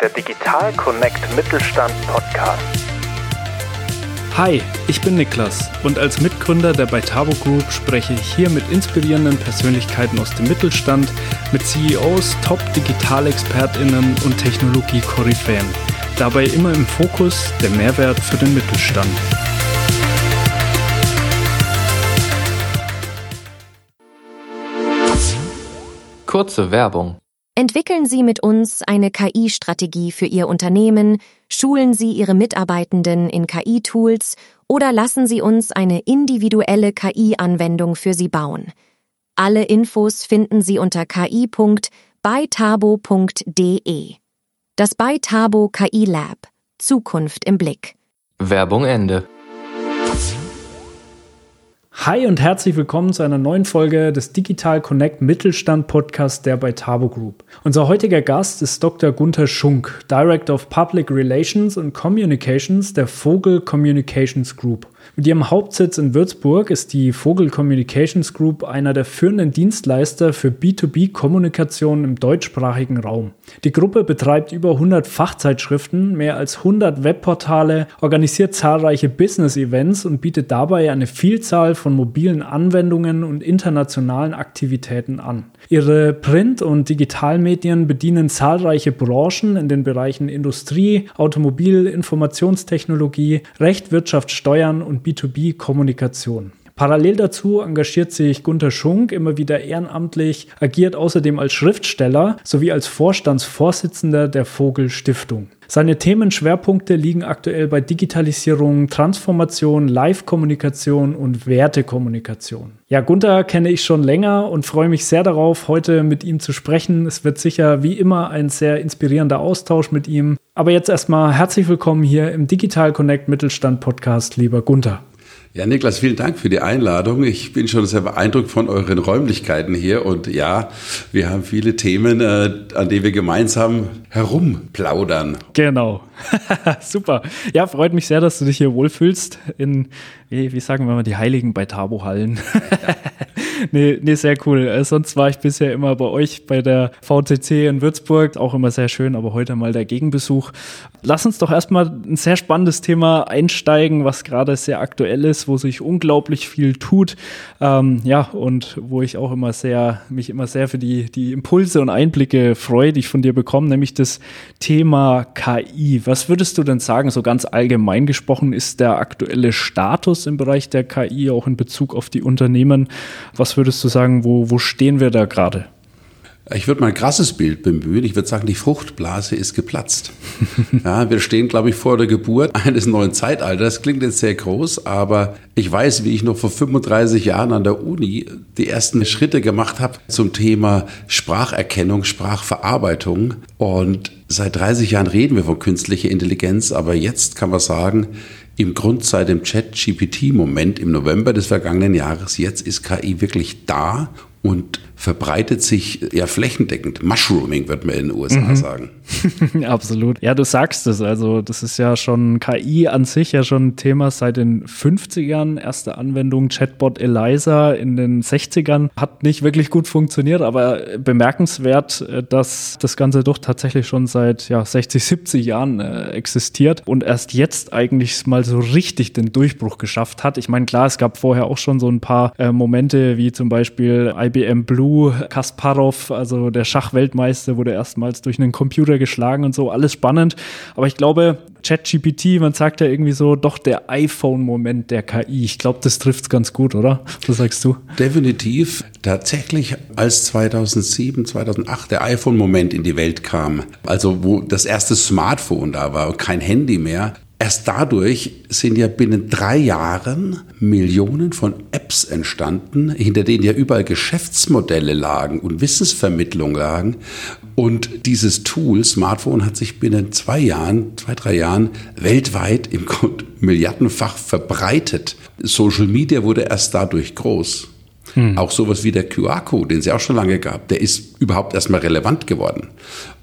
der Digital Connect Mittelstand Podcast. Hi, ich bin Niklas und als Mitgründer der Beitabo Group spreche ich hier mit inspirierenden Persönlichkeiten aus dem Mittelstand, mit CEOs, Top-Digitalexpertinnen und Technologie-Koryphäen. Dabei immer im Fokus der Mehrwert für den Mittelstand. Kurze Werbung. Entwickeln Sie mit uns eine KI-Strategie für Ihr Unternehmen, schulen Sie Ihre Mitarbeitenden in KI-Tools oder lassen Sie uns eine individuelle KI-Anwendung für Sie bauen. Alle Infos finden Sie unter ki.beitabo.de. Das Beitabo KI Lab. Zukunft im Blick. Werbung Ende. Hi und herzlich willkommen zu einer neuen Folge des Digital Connect Mittelstand Podcast der bei Tabo Group. Unser heutiger Gast ist Dr. Gunther Schunk, Director of Public Relations and Communications der Vogel Communications Group. Mit ihrem Hauptsitz in Würzburg ist die Vogel Communications Group einer der führenden Dienstleister für B2B-Kommunikation im deutschsprachigen Raum. Die Gruppe betreibt über 100 Fachzeitschriften, mehr als 100 Webportale, organisiert zahlreiche Business-Events und bietet dabei eine Vielzahl von mobilen Anwendungen und internationalen Aktivitäten an. Ihre Print- und Digitalmedien bedienen zahlreiche Branchen in den Bereichen Industrie, Automobil, Informationstechnologie, Recht, Wirtschaft, Steuern und B2B-Kommunikation. Parallel dazu engagiert sich Gunther Schunk immer wieder ehrenamtlich, agiert außerdem als Schriftsteller sowie als Vorstandsvorsitzender der Vogel Stiftung. Seine Themenschwerpunkte liegen aktuell bei Digitalisierung, Transformation, Live-Kommunikation und Wertekommunikation. Ja, Gunther kenne ich schon länger und freue mich sehr darauf, heute mit ihm zu sprechen. Es wird sicher wie immer ein sehr inspirierender Austausch mit ihm. Aber jetzt erstmal herzlich willkommen hier im Digital Connect Mittelstand Podcast, lieber Gunther. Ja, Niklas, vielen Dank für die Einladung. Ich bin schon sehr beeindruckt von euren Räumlichkeiten hier. Und ja, wir haben viele Themen, äh, an denen wir gemeinsam herumplaudern. Genau. Super. Ja, freut mich sehr, dass du dich hier wohlfühlst in, wie, wie sagen wir mal, die Heiligen bei Tabo-Hallen. nee, nee, sehr cool. Äh, sonst war ich bisher immer bei euch bei der VCC in Würzburg, auch immer sehr schön, aber heute mal der Gegenbesuch. Lass uns doch erstmal ein sehr spannendes Thema einsteigen, was gerade sehr aktuell ist, wo sich unglaublich viel tut. Ähm, ja, und wo ich auch immer sehr, mich immer sehr für die, die Impulse und Einblicke freue, die ich von dir bekomme, nämlich das Thema KI. Was würdest du denn sagen, so ganz allgemein gesprochen, ist der aktuelle Status im Bereich der KI, auch in Bezug auf die Unternehmen? Was würdest du sagen, wo, wo stehen wir da gerade? Ich würde mal ein krasses Bild bemühen. Ich würde sagen, die Fruchtblase ist geplatzt. ja, wir stehen, glaube ich, vor der Geburt eines neuen Zeitalters. Klingt jetzt sehr groß, aber ich weiß, wie ich noch vor 35 Jahren an der Uni die ersten Schritte gemacht habe zum Thema Spracherkennung, Sprachverarbeitung. Und seit 30 Jahren reden wir von künstlicher Intelligenz, aber jetzt kann man sagen, im Grund seit dem Chat-GPT-Moment im November des vergangenen Jahres, jetzt ist KI wirklich da und verbreitet sich ja flächendeckend. Mushrooming wird man in den USA mhm. sagen. Absolut. Ja, du sagst es. Also, das ist ja schon KI an sich ja schon ein Thema seit den 50ern. Erste Anwendung Chatbot Eliza in den 60ern hat nicht wirklich gut funktioniert, aber bemerkenswert, äh, dass das Ganze doch tatsächlich schon seit ja, 60, 70 Jahren äh, existiert und erst jetzt eigentlich mal so richtig den Durchbruch geschafft hat. Ich meine, klar, es gab vorher auch schon so ein paar äh, Momente wie zum Beispiel IBM Blue Kasparov, also der Schachweltmeister, wurde erstmals durch einen Computer geschlagen und so, alles spannend. Aber ich glaube, ChatGPT, man sagt ja irgendwie so, doch der iPhone-Moment der KI. Ich glaube, das trifft es ganz gut, oder? Was sagst du? Definitiv. Tatsächlich, als 2007, 2008 der iPhone-Moment in die Welt kam, also wo das erste Smartphone da war kein Handy mehr, Erst dadurch sind ja binnen drei Jahren Millionen von Apps entstanden, hinter denen ja überall Geschäftsmodelle lagen und Wissensvermittlung lagen. Und dieses Tool, Smartphone, hat sich binnen zwei Jahren, zwei, drei Jahren weltweit im Grunde milliardenfach verbreitet. Social Media wurde erst dadurch groß. Hm. Auch sowas wie der QR-Code, den es ja auch schon lange gab, der ist überhaupt erstmal relevant geworden.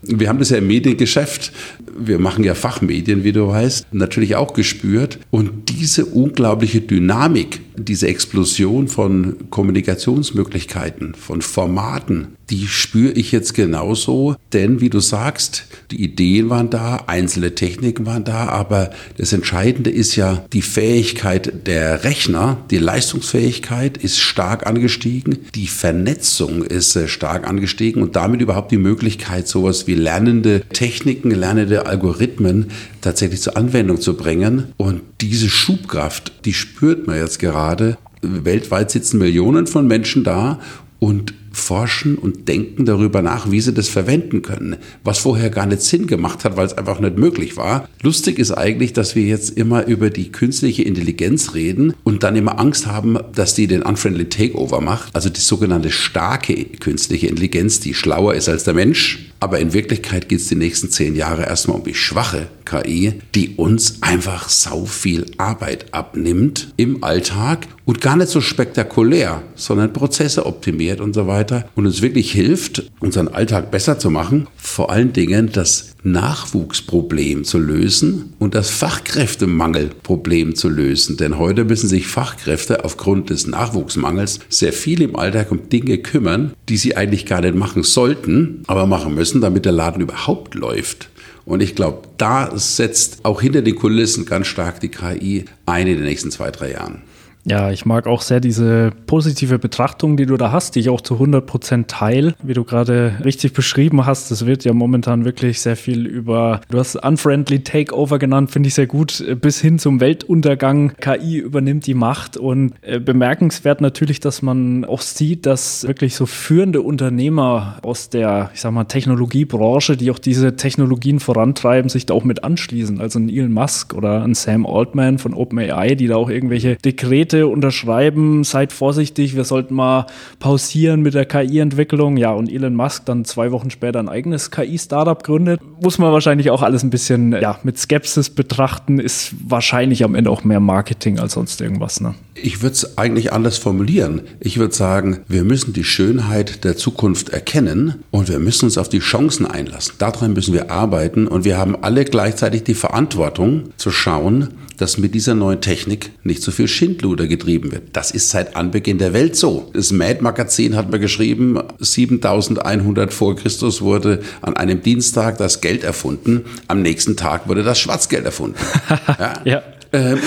Wir haben das ja im Mediengeschäft, wir machen ja Fachmedien, wie du weißt, natürlich auch gespürt. Und diese unglaubliche Dynamik, diese Explosion von Kommunikationsmöglichkeiten, von Formaten, die spüre ich jetzt genauso. Denn wie du sagst, die Ideen waren da, einzelne Techniken waren da, aber das Entscheidende ist ja die Fähigkeit der Rechner, die Leistungsfähigkeit ist stark angestiegen, die Vernetzung ist äh, stark angestiegen und damit überhaupt die Möglichkeit, sowas wie lernende Techniken, lernende Algorithmen tatsächlich zur Anwendung zu bringen. Und diese Schubkraft, die spürt man jetzt gerade. Weltweit sitzen Millionen von Menschen da und forschen und denken darüber nach, wie sie das verwenden können, was vorher gar nicht Sinn gemacht hat, weil es einfach nicht möglich war. Lustig ist eigentlich, dass wir jetzt immer über die künstliche Intelligenz reden und dann immer Angst haben, dass die den unfriendly Takeover macht, also die sogenannte starke künstliche Intelligenz, die schlauer ist als der Mensch. Aber in Wirklichkeit geht es die nächsten zehn Jahre erstmal um die schwache KI, die uns einfach sau viel Arbeit abnimmt im Alltag und gar nicht so spektakulär, sondern Prozesse optimiert und so weiter und uns wirklich hilft, unseren Alltag besser zu machen. Vor allen Dingen das Nachwuchsproblem zu lösen und das Fachkräftemangelproblem zu lösen. Denn heute müssen sich Fachkräfte aufgrund des Nachwuchsmangels sehr viel im Alltag um Dinge kümmern, die sie eigentlich gar nicht machen sollten, aber machen müssen, damit der Laden überhaupt läuft. Und ich glaube, da setzt auch hinter den Kulissen ganz stark die KI ein in den nächsten zwei, drei Jahren. Ja, ich mag auch sehr diese positive Betrachtung, die du da hast, die ich auch zu 100 Prozent teile. Wie du gerade richtig beschrieben hast, es wird ja momentan wirklich sehr viel über, du hast Unfriendly Takeover genannt, finde ich sehr gut, bis hin zum Weltuntergang. KI übernimmt die Macht und äh, bemerkenswert natürlich, dass man auch sieht, dass wirklich so führende Unternehmer aus der, ich sag mal, Technologiebranche, die auch diese Technologien vorantreiben, sich da auch mit anschließen. Also ein Elon Musk oder ein Sam Altman von OpenAI, die da auch irgendwelche Dekrete unterschreiben, seid vorsichtig, wir sollten mal pausieren mit der KI-Entwicklung. Ja, und Elon Musk dann zwei Wochen später ein eigenes KI-Startup gründet. Muss man wahrscheinlich auch alles ein bisschen ja, mit Skepsis betrachten, ist wahrscheinlich am Ende auch mehr Marketing als sonst irgendwas. Ne? Ich würde es eigentlich anders formulieren. Ich würde sagen, wir müssen die Schönheit der Zukunft erkennen und wir müssen uns auf die Chancen einlassen. Daran müssen wir arbeiten und wir haben alle gleichzeitig die Verantwortung zu schauen, dass mit dieser neuen Technik nicht so viel Schindluder getrieben wird. Das ist seit Anbeginn der Welt so. Das Mad-Magazin hat mir geschrieben, 7100 vor Christus wurde an einem Dienstag das Geld erfunden, am nächsten Tag wurde das Schwarzgeld erfunden. ja. ja. Ähm,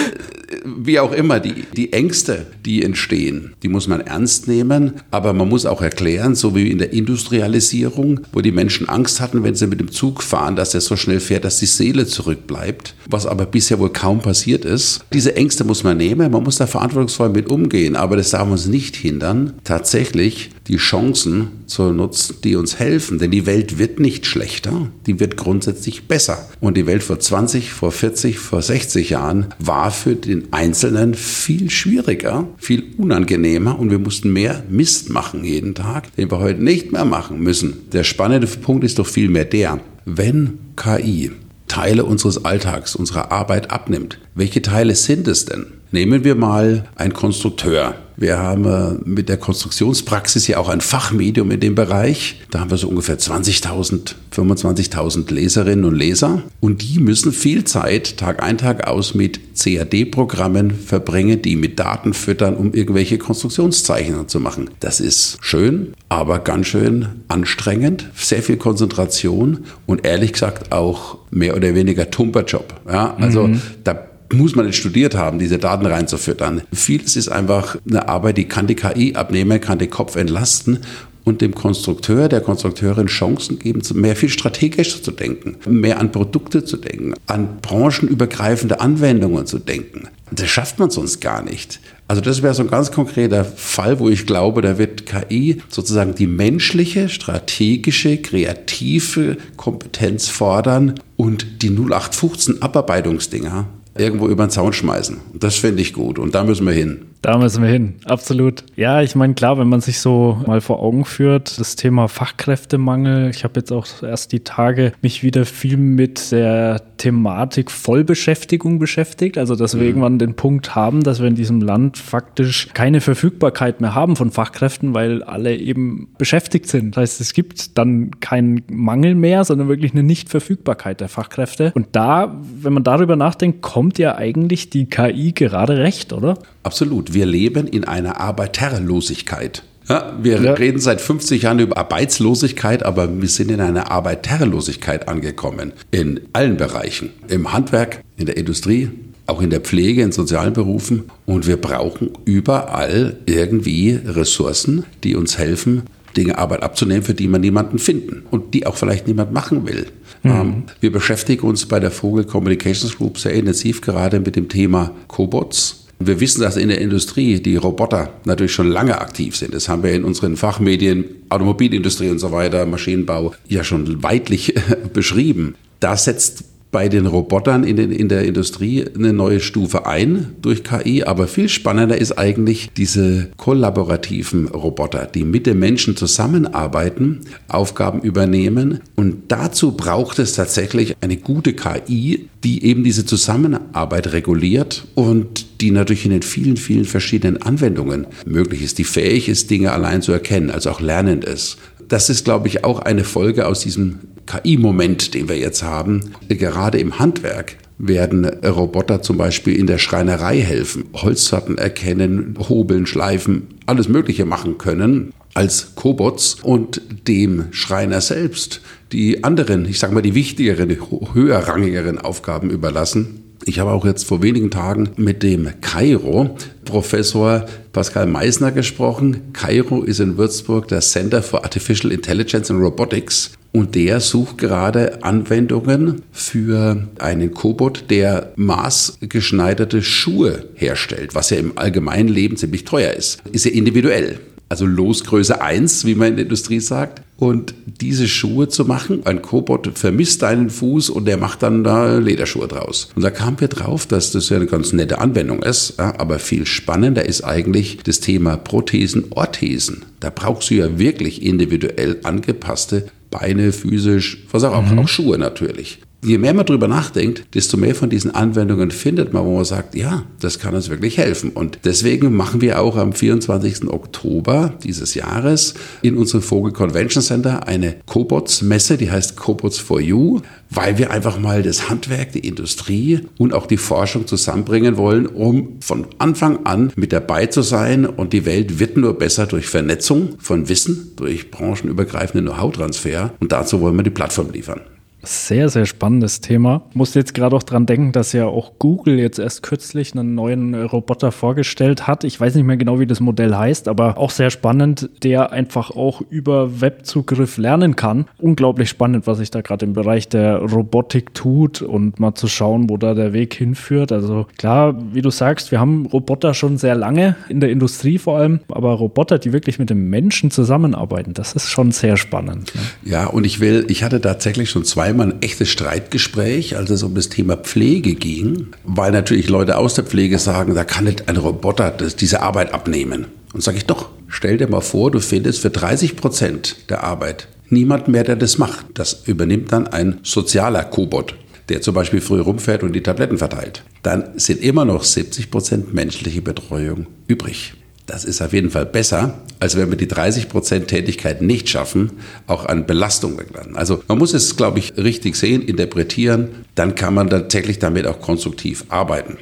wie auch immer, die, die Ängste, die entstehen, die muss man ernst nehmen, aber man muss auch erklären, so wie in der Industrialisierung, wo die Menschen Angst hatten, wenn sie mit dem Zug fahren, dass er so schnell fährt, dass die Seele zurückbleibt, was aber bisher wohl kaum passiert ist. Diese Ängste muss man nehmen, man muss da verantwortungsvoll mit umgehen, aber das darf uns nicht hindern, tatsächlich die Chancen zu nutzen, die uns helfen. Denn die Welt wird nicht schlechter, die wird grundsätzlich besser. Und die Welt vor 20, vor 40, vor 60 Jahren war für den Einzelnen viel schwieriger, viel unangenehmer und wir mussten mehr Mist machen jeden Tag, den wir heute nicht mehr machen müssen. Der spannende Punkt ist doch vielmehr der, wenn KI Teile unseres Alltags, unserer Arbeit abnimmt, welche Teile sind es denn? Nehmen wir mal einen Konstrukteur. Wir haben äh, mit der Konstruktionspraxis ja auch ein Fachmedium in dem Bereich. Da haben wir so ungefähr 20.000, 25.000 Leserinnen und Leser. Und die müssen viel Zeit, Tag ein, Tag aus, mit CAD-Programmen verbringen, die mit Daten füttern, um irgendwelche Konstruktionszeichnungen zu machen. Das ist schön, aber ganz schön anstrengend. Sehr viel Konzentration und ehrlich gesagt auch mehr oder weniger Tumperjob. Ja, also mhm. da muss man nicht studiert haben, diese Daten reinzufüttern. Vieles ist einfach eine Arbeit, die kann die KI abnehmen, kann den Kopf entlasten und dem Konstrukteur, der Konstrukteurin Chancen geben, mehr viel strategischer zu denken, mehr an Produkte zu denken, an branchenübergreifende Anwendungen zu denken. Das schafft man sonst gar nicht. Also das wäre so ein ganz konkreter Fall, wo ich glaube, da wird KI sozusagen die menschliche, strategische, kreative Kompetenz fordern und die 0815 Abarbeitungsdinger irgendwo über den Zaun schmeißen. Das finde ich gut und da müssen wir hin. Da müssen wir hin, absolut. Ja, ich meine, klar, wenn man sich so mal vor Augen führt, das Thema Fachkräftemangel, ich habe jetzt auch erst die Tage mich wieder viel mit der Thematik Vollbeschäftigung beschäftigt, also dass wir mhm. irgendwann den Punkt haben, dass wir in diesem Land faktisch keine Verfügbarkeit mehr haben von Fachkräften, weil alle eben beschäftigt sind. Das heißt, es gibt dann keinen Mangel mehr, sondern wirklich eine Nichtverfügbarkeit der Fachkräfte. Und da, wenn man darüber nachdenkt, kommt ja eigentlich die KI gerade recht, oder? Absolut wir leben in einer Arbeiterlosigkeit. Ja, wir ja. reden seit 50 Jahren über Arbeitslosigkeit, aber wir sind in einer Arbeiterlosigkeit angekommen. In allen Bereichen. Im Handwerk, in der Industrie, auch in der Pflege, in sozialen Berufen. Und wir brauchen überall irgendwie Ressourcen, die uns helfen, Dinge Arbeit abzunehmen, für die man niemanden finden und die auch vielleicht niemand machen will. Mhm. Ähm, wir beschäftigen uns bei der Vogel Communications Group sehr intensiv gerade mit dem Thema Cobots wir wissen, dass in der Industrie die Roboter natürlich schon lange aktiv sind. Das haben wir in unseren Fachmedien, Automobilindustrie und so weiter, Maschinenbau ja schon weitlich beschrieben. Da setzt bei den Robotern in, den, in der Industrie eine neue Stufe ein durch KI. Aber viel spannender ist eigentlich diese kollaborativen Roboter, die mit den Menschen zusammenarbeiten, Aufgaben übernehmen. Und dazu braucht es tatsächlich eine gute KI, die eben diese Zusammenarbeit reguliert und die natürlich in den vielen, vielen verschiedenen Anwendungen möglich ist, die fähig ist, Dinge allein zu erkennen, also auch lernend ist. Das ist, glaube ich, auch eine Folge aus diesem KI-Moment, den wir jetzt haben. Gerade im Handwerk werden Roboter zum Beispiel in der Schreinerei helfen, Holzsorten erkennen, hobeln, schleifen, alles Mögliche machen können als Cobots und dem Schreiner selbst die anderen, ich sage mal die wichtigeren, höherrangigeren Aufgaben überlassen. Ich habe auch jetzt vor wenigen Tagen mit dem Kairo Professor Pascal Meisner gesprochen. Kairo ist in Würzburg das Center for Artificial Intelligence and Robotics. Und der sucht gerade Anwendungen für einen Cobot, der maßgeschneiderte Schuhe herstellt, was ja im allgemeinen Leben ziemlich teuer ist. Ist ja individuell also Losgröße 1, wie man in der Industrie sagt. Und diese Schuhe zu machen, ein Cobot vermisst deinen Fuß und der macht dann da Lederschuhe draus. Und da kamen wir drauf, dass das ja eine ganz nette Anwendung ist, aber viel spannender ist eigentlich das Thema Prothesen, Orthesen. Da brauchst du ja wirklich individuell angepasste Beine, physisch, was auch, mhm. auch Schuhe natürlich je mehr man drüber nachdenkt, desto mehr von diesen Anwendungen findet man, wo man sagt, ja, das kann uns wirklich helfen. Und deswegen machen wir auch am 24. Oktober dieses Jahres in unserem Vogel Convention Center eine Cobots-Messe, die heißt Cobots for You, weil wir einfach mal das Handwerk, die Industrie und auch die Forschung zusammenbringen wollen, um von Anfang an mit dabei zu sein. Und die Welt wird nur besser durch Vernetzung von Wissen, durch branchenübergreifenden Know-how-Transfer. Und dazu wollen wir die Plattform liefern. Sehr, sehr spannendes Thema. Musste jetzt gerade auch dran denken, dass ja auch Google jetzt erst kürzlich einen neuen Roboter vorgestellt hat. Ich weiß nicht mehr genau, wie das Modell heißt, aber auch sehr spannend, der einfach auch über Webzugriff lernen kann. Unglaublich spannend, was sich da gerade im Bereich der Robotik tut und mal zu schauen, wo da der Weg hinführt. Also klar, wie du sagst, wir haben Roboter schon sehr lange in der Industrie vor allem, aber Roboter, die wirklich mit dem Menschen zusammenarbeiten, das ist schon sehr spannend. Ne? Ja, und ich will, ich hatte tatsächlich schon zwei einmal ein echtes Streitgespräch, als es um das Thema Pflege ging, weil natürlich Leute aus der Pflege sagen, da kann nicht ein Roboter das, diese Arbeit abnehmen. Und sage ich doch, stell dir mal vor, du findest für 30 Prozent der Arbeit niemand mehr, der das macht. Das übernimmt dann ein sozialer Kobot der zum Beispiel früh rumfährt und die Tabletten verteilt. Dann sind immer noch 70 Prozent menschliche Betreuung übrig. Das ist auf jeden Fall besser, als wenn wir die 30 Prozent Tätigkeit nicht schaffen, auch an Belastung wegladen. Also man muss es, glaube ich, richtig sehen, interpretieren, dann kann man tatsächlich damit auch konstruktiv arbeiten.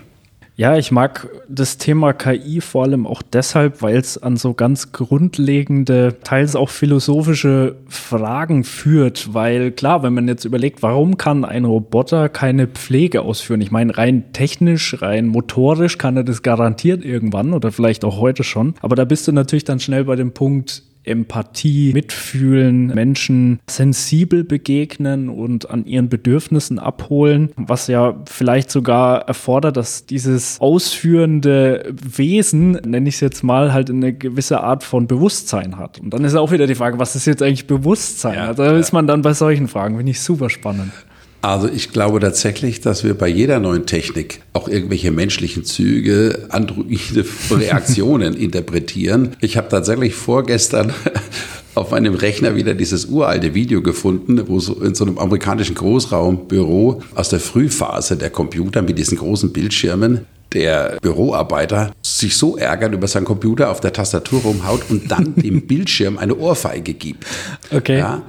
Ja, ich mag das Thema KI vor allem auch deshalb, weil es an so ganz grundlegende, teils auch philosophische Fragen führt. Weil klar, wenn man jetzt überlegt, warum kann ein Roboter keine Pflege ausführen? Ich meine, rein technisch, rein motorisch kann er das garantiert irgendwann oder vielleicht auch heute schon. Aber da bist du natürlich dann schnell bei dem Punkt, Empathie, Mitfühlen, Menschen sensibel begegnen und an ihren Bedürfnissen abholen, was ja vielleicht sogar erfordert, dass dieses ausführende Wesen, nenne ich es jetzt mal, halt eine gewisse Art von Bewusstsein hat. Und dann ist auch wieder die Frage, was ist jetzt eigentlich Bewusstsein? Ja, also da ja. ist man dann bei solchen Fragen, finde ich super spannend. Also ich glaube tatsächlich, dass wir bei jeder neuen Technik auch irgendwelche menschlichen Züge, androide Reaktionen interpretieren. Ich habe tatsächlich vorgestern auf meinem Rechner wieder dieses uralte Video gefunden, wo so in so einem amerikanischen Großraumbüro aus der Frühphase der Computer mit diesen großen Bildschirmen der Büroarbeiter sich so ärgert über seinen Computer auf der Tastatur rumhaut und dann dem Bildschirm eine Ohrfeige gibt. Okay. Ja,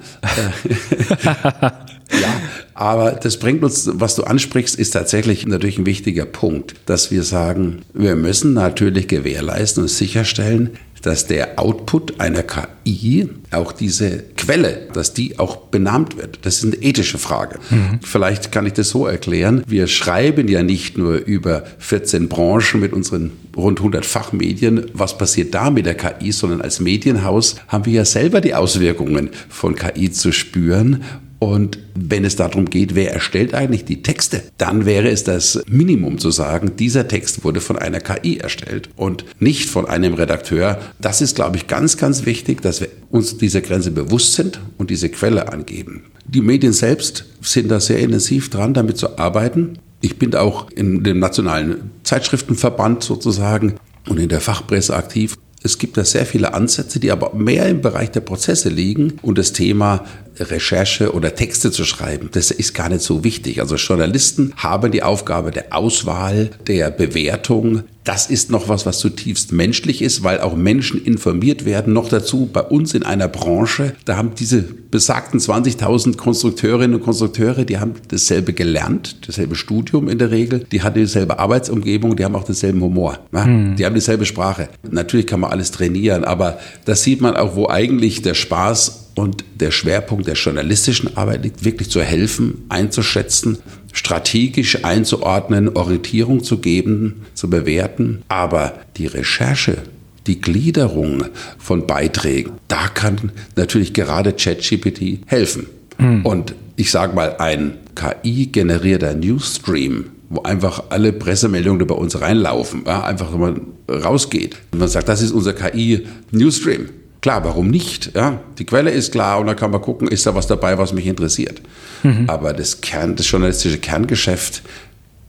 ja, aber das bringt uns, was du ansprichst, ist tatsächlich natürlich ein wichtiger Punkt, dass wir sagen, wir müssen natürlich gewährleisten und sicherstellen, dass der Output einer KI, auch diese Quelle, dass die auch benannt wird. Das ist eine ethische Frage. Mhm. Vielleicht kann ich das so erklären. Wir schreiben ja nicht nur über 14 Branchen mit unseren rund 100 Fachmedien, was passiert da mit der KI, sondern als Medienhaus haben wir ja selber die Auswirkungen von KI zu spüren und wenn es darum geht, wer erstellt eigentlich die Texte, dann wäre es das Minimum zu sagen, dieser Text wurde von einer KI erstellt und nicht von einem Redakteur. Das ist, glaube ich, ganz, ganz wichtig, dass wir uns dieser Grenze bewusst sind und diese Quelle angeben. Die Medien selbst sind da sehr intensiv dran, damit zu arbeiten. Ich bin auch in dem nationalen Zeitschriftenverband sozusagen und in der Fachpresse aktiv. Es gibt da sehr viele Ansätze, die aber mehr im Bereich der Prozesse liegen und das Thema Recherche oder Texte zu schreiben, das ist gar nicht so wichtig. Also Journalisten haben die Aufgabe der Auswahl, der Bewertung. Das ist noch was, was zutiefst menschlich ist, weil auch Menschen informiert werden. Noch dazu bei uns in einer Branche, da haben diese besagten 20.000 Konstrukteurinnen und Konstrukteure, die haben dasselbe gelernt, dasselbe Studium in der Regel, die hatten dieselbe Arbeitsumgebung, die haben auch denselben Humor, ja? hm. die haben dieselbe Sprache. Natürlich kann man alles trainieren, aber das sieht man auch, wo eigentlich der Spaß und der Schwerpunkt der journalistischen Arbeit liegt, wirklich zu helfen, einzuschätzen, strategisch einzuordnen, Orientierung zu geben, zu bewerten. Aber die Recherche, die Gliederung von Beiträgen, da kann natürlich gerade ChatGPT helfen. Mhm. Und ich sage mal, ein KI-generierter Newsstream, wo einfach alle Pressemeldungen bei uns reinlaufen, ja, einfach mal rausgeht. Und man sagt, das ist unser KI-Newsstream Klar, warum nicht? Ja, die Quelle ist klar und dann kann man gucken, ist da was dabei, was mich interessiert. Mhm. Aber das Kern, das journalistische Kerngeschäft,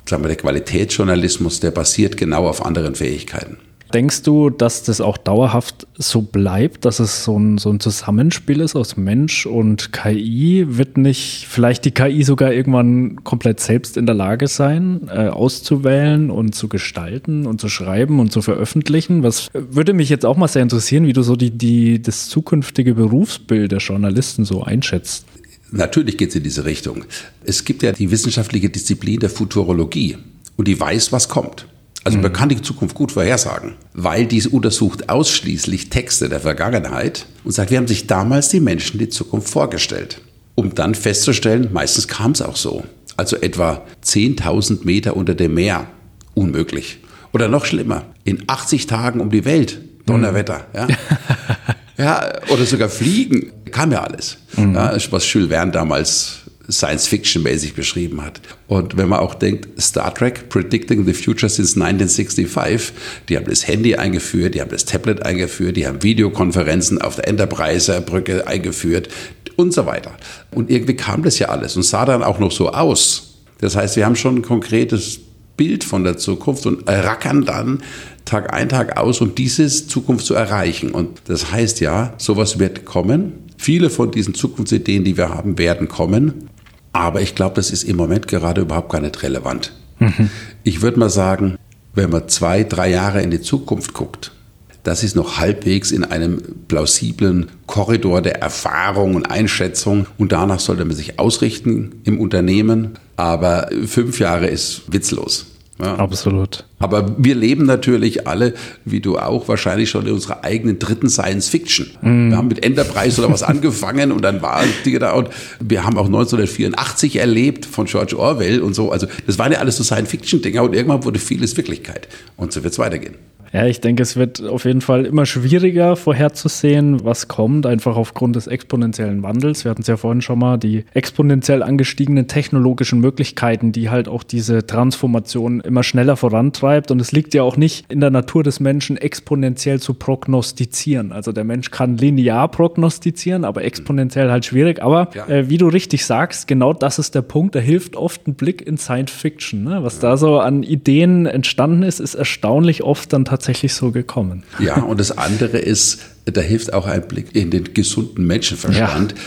sagen wir, der Qualitätsjournalismus, der basiert genau auf anderen Fähigkeiten. Denkst du, dass das auch dauerhaft so bleibt, dass es so ein, so ein Zusammenspiel ist aus Mensch und KI? Wird nicht vielleicht die KI sogar irgendwann komplett selbst in der Lage sein, äh, auszuwählen und zu gestalten und zu schreiben und zu veröffentlichen? Was würde mich jetzt auch mal sehr interessieren, wie du so die, die, das zukünftige Berufsbild der Journalisten so einschätzt. Natürlich geht es in diese Richtung. Es gibt ja die wissenschaftliche Disziplin der Futurologie und die weiß, was kommt. Also man mhm. kann die Zukunft gut vorhersagen, weil dies untersucht ausschließlich Texte der Vergangenheit und sagt, wie haben sich damals die Menschen die Zukunft vorgestellt. Um dann festzustellen, meistens kam es auch so. Also etwa 10.000 Meter unter dem Meer. Unmöglich. Oder noch schlimmer, in 80 Tagen um die Welt. Donnerwetter. Ja. ja, oder sogar fliegen. Kam ja alles. Mhm. Ja, was Jules Verne damals Science-Fiction-mäßig beschrieben hat. Und wenn man auch denkt, Star Trek, Predicting the Future since 1965, die haben das Handy eingeführt, die haben das Tablet eingeführt, die haben Videokonferenzen auf der Enterprise-Brücke eingeführt und so weiter. Und irgendwie kam das ja alles und sah dann auch noch so aus. Das heißt, wir haben schon ein konkretes Bild von der Zukunft und rackern dann Tag ein, Tag aus, um diese Zukunft zu erreichen. Und das heißt ja, sowas wird kommen. Viele von diesen Zukunftsideen, die wir haben, werden kommen. Aber ich glaube, das ist im Moment gerade überhaupt gar nicht relevant. Mhm. Ich würde mal sagen, wenn man zwei, drei Jahre in die Zukunft guckt, das ist noch halbwegs in einem plausiblen Korridor der Erfahrung und Einschätzung. Und danach sollte man sich ausrichten im Unternehmen. Aber fünf Jahre ist witzlos. Ja. Absolut. Aber wir leben natürlich alle, wie du auch, wahrscheinlich schon in unserer eigenen dritten Science Fiction. Mm. Wir haben mit Enterprise oder was angefangen und dann waren die da und wir haben auch 1984 erlebt von George Orwell und so. Also das waren ja alles so Science Fiction Dinger und irgendwann wurde vieles Wirklichkeit. Und so wird es weitergehen. Ja, ich denke, es wird auf jeden Fall immer schwieriger vorherzusehen, was kommt, einfach aufgrund des exponentiellen Wandels. Wir hatten es ja vorhin schon mal, die exponentiell angestiegenen technologischen Möglichkeiten, die halt auch diese Transformation immer schneller vorantreibt. Und es liegt ja auch nicht in der Natur des Menschen, exponentiell zu prognostizieren. Also der Mensch kann linear prognostizieren, aber exponentiell halt schwierig. Aber ja. äh, wie du richtig sagst, genau das ist der Punkt. Da hilft oft ein Blick in Science Fiction. Ne? Was ja. da so an Ideen entstanden ist, ist erstaunlich oft dann tatsächlich so gekommen. Ja, und das andere ist, da hilft auch ein Blick in den gesunden Menschenverstand. Ja.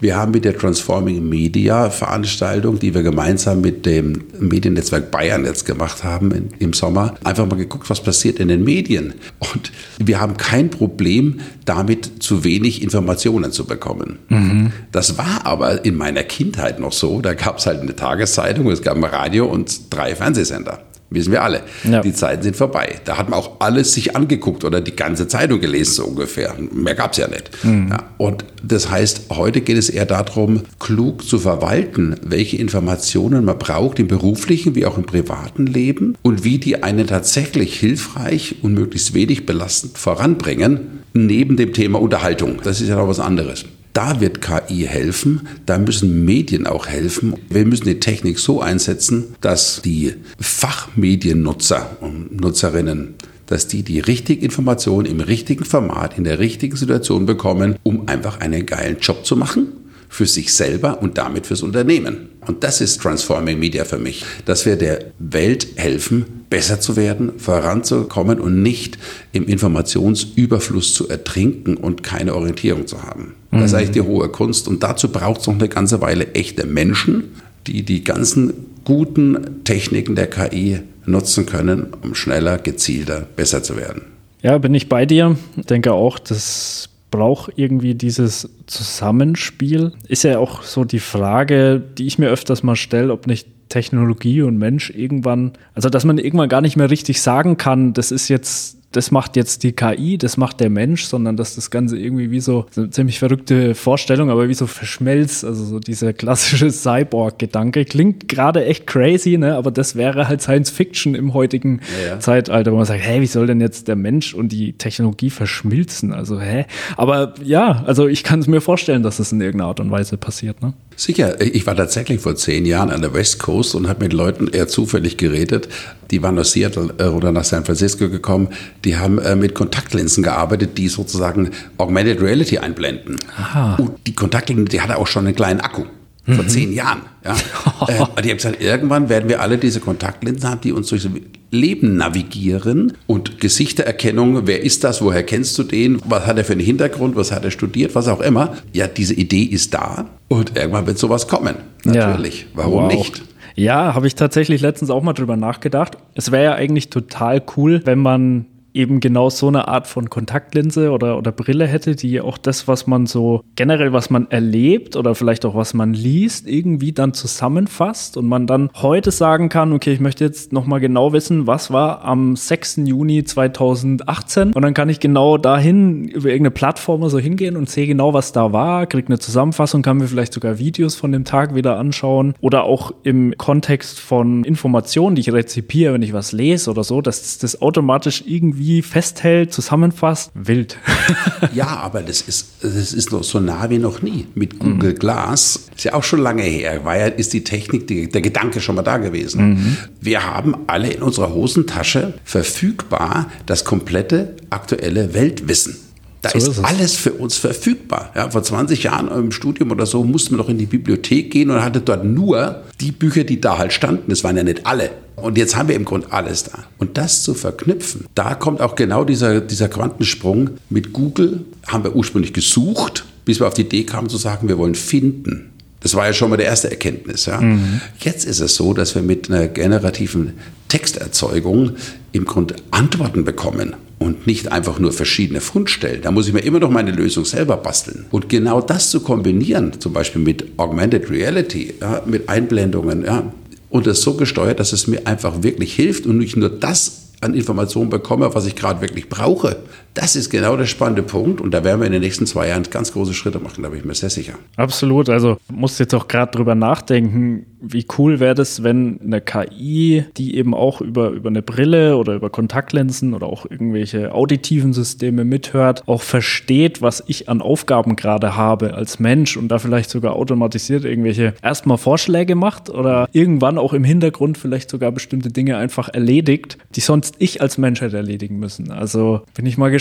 Wir haben mit der Transforming Media Veranstaltung, die wir gemeinsam mit dem Mediennetzwerk Bayern jetzt gemacht haben im Sommer, einfach mal geguckt, was passiert in den Medien. Und wir haben kein Problem damit, zu wenig Informationen zu bekommen. Mhm. Das war aber in meiner Kindheit noch so. Da gab es halt eine Tageszeitung, es gab ein Radio und drei Fernsehsender. Wissen wir alle. Ja. Die Zeiten sind vorbei. Da hat man auch alles sich angeguckt oder die ganze Zeitung gelesen, so ungefähr. Mehr gab es ja nicht. Mhm. Ja, und das heißt, heute geht es eher darum, klug zu verwalten, welche Informationen man braucht im beruflichen wie auch im privaten Leben und wie die einen tatsächlich hilfreich und möglichst wenig belastend voranbringen, neben dem Thema Unterhaltung. Das ist ja noch was anderes. Da wird KI helfen, da müssen Medien auch helfen. Wir müssen die Technik so einsetzen, dass die Fachmediennutzer und Nutzerinnen dass die die richtige Information im richtigen Format, in der richtigen Situation bekommen, um einfach einen geilen Job zu machen für sich selber und damit fürs Unternehmen. Und das ist Transforming Media für mich, dass wir der Welt helfen, besser zu werden, voranzukommen und nicht im Informationsüberfluss zu ertrinken und keine Orientierung zu haben. Das ist mhm. eigentlich die hohe Kunst. Und dazu braucht es noch eine ganze Weile echte Menschen, die die ganzen guten Techniken der KI nutzen können, um schneller, gezielter, besser zu werden. Ja, bin ich bei dir. Ich denke auch, das braucht irgendwie dieses Zusammenspiel. Ist ja auch so die Frage, die ich mir öfters mal stelle, ob nicht Technologie und Mensch irgendwann, also dass man irgendwann gar nicht mehr richtig sagen kann, das ist jetzt das macht jetzt die KI, das macht der Mensch, sondern dass das Ganze irgendwie wie so, so eine ziemlich verrückte Vorstellung, aber wie so verschmelzt, also so dieser klassische Cyborg-Gedanke. Klingt gerade echt crazy, ne? aber das wäre halt Science Fiction im heutigen ja, ja. Zeitalter, wo man sagt, hey, wie soll denn jetzt der Mensch und die Technologie verschmilzen? Also, hä? Aber ja, also ich kann es mir vorstellen, dass es in irgendeiner Art und Weise passiert, ne? Sicher, ich war tatsächlich vor zehn Jahren an der West Coast und habe mit Leuten eher zufällig geredet. Die waren aus Seattle äh, oder nach San Francisco gekommen. Die haben äh, mit Kontaktlinsen gearbeitet, die sozusagen Augmented Reality einblenden. Aha. Und die Kontaktlinse, die hatte auch schon einen kleinen Akku vor mhm. zehn Jahren. Ja. äh, die haben gesagt, irgendwann werden wir alle diese Kontaktlinsen haben, die uns durch das Leben navigieren und Gesichtererkennung, wer ist das, woher kennst du den, was hat er für einen Hintergrund, was hat er studiert, was auch immer. Ja, diese Idee ist da und irgendwann wird sowas kommen. Natürlich. Ja. Warum wow. nicht? Ja, habe ich tatsächlich letztens auch mal drüber nachgedacht. Es wäre ja eigentlich total cool, wenn man eben genau so eine Art von Kontaktlinse oder, oder Brille hätte, die auch das, was man so generell, was man erlebt oder vielleicht auch was man liest, irgendwie dann zusammenfasst und man dann heute sagen kann, okay, ich möchte jetzt nochmal genau wissen, was war am 6. Juni 2018 und dann kann ich genau dahin über irgendeine Plattform so hingehen und sehe genau, was da war, kriege eine Zusammenfassung, kann mir vielleicht sogar Videos von dem Tag wieder anschauen oder auch im Kontext von Informationen, die ich rezipiere, wenn ich was lese oder so, dass das automatisch irgendwie irgendwie festhält, zusammenfasst, wild. ja, aber das ist, das ist noch so nah wie noch nie. Mit Google mhm. Glass, ist ja auch schon lange her, war ja, ist die Technik, die, der Gedanke schon mal da gewesen. Mhm. Wir haben alle in unserer Hosentasche verfügbar das komplette aktuelle Weltwissen. Da so ist, ist alles für uns verfügbar. Ja, vor 20 Jahren im Studium oder so musste man doch in die Bibliothek gehen und hatte dort nur die Bücher, die da halt standen. Das waren ja nicht alle. Und jetzt haben wir im Grunde alles da. Und das zu verknüpfen, da kommt auch genau dieser, dieser Quantensprung. Mit Google haben wir ursprünglich gesucht, bis wir auf die Idee kamen zu sagen, wir wollen finden. Das war ja schon mal die erste Erkenntnis. Ja. Mhm. Jetzt ist es so, dass wir mit einer generativen Texterzeugung im Grunde Antworten bekommen und nicht einfach nur verschiedene Fundstellen. Da muss ich mir immer noch meine Lösung selber basteln. Und genau das zu kombinieren, zum Beispiel mit Augmented Reality, ja, mit Einblendungen, ja, und das so gesteuert, dass es mir einfach wirklich hilft und nicht nur das an Informationen bekomme, was ich gerade wirklich brauche. Das ist genau der spannende Punkt und da werden wir in den nächsten zwei Jahren ganz große Schritte machen, da bin ich mir sehr sicher. Absolut, also muss jetzt auch gerade drüber nachdenken, wie cool wäre das, wenn eine KI, die eben auch über, über eine Brille oder über Kontaktlinsen oder auch irgendwelche auditiven Systeme mithört, auch versteht, was ich an Aufgaben gerade habe als Mensch und da vielleicht sogar automatisiert irgendwelche erstmal Vorschläge macht oder irgendwann auch im Hintergrund vielleicht sogar bestimmte Dinge einfach erledigt, die sonst ich als Mensch hätte erledigen müssen. Also bin ich mal gespannt.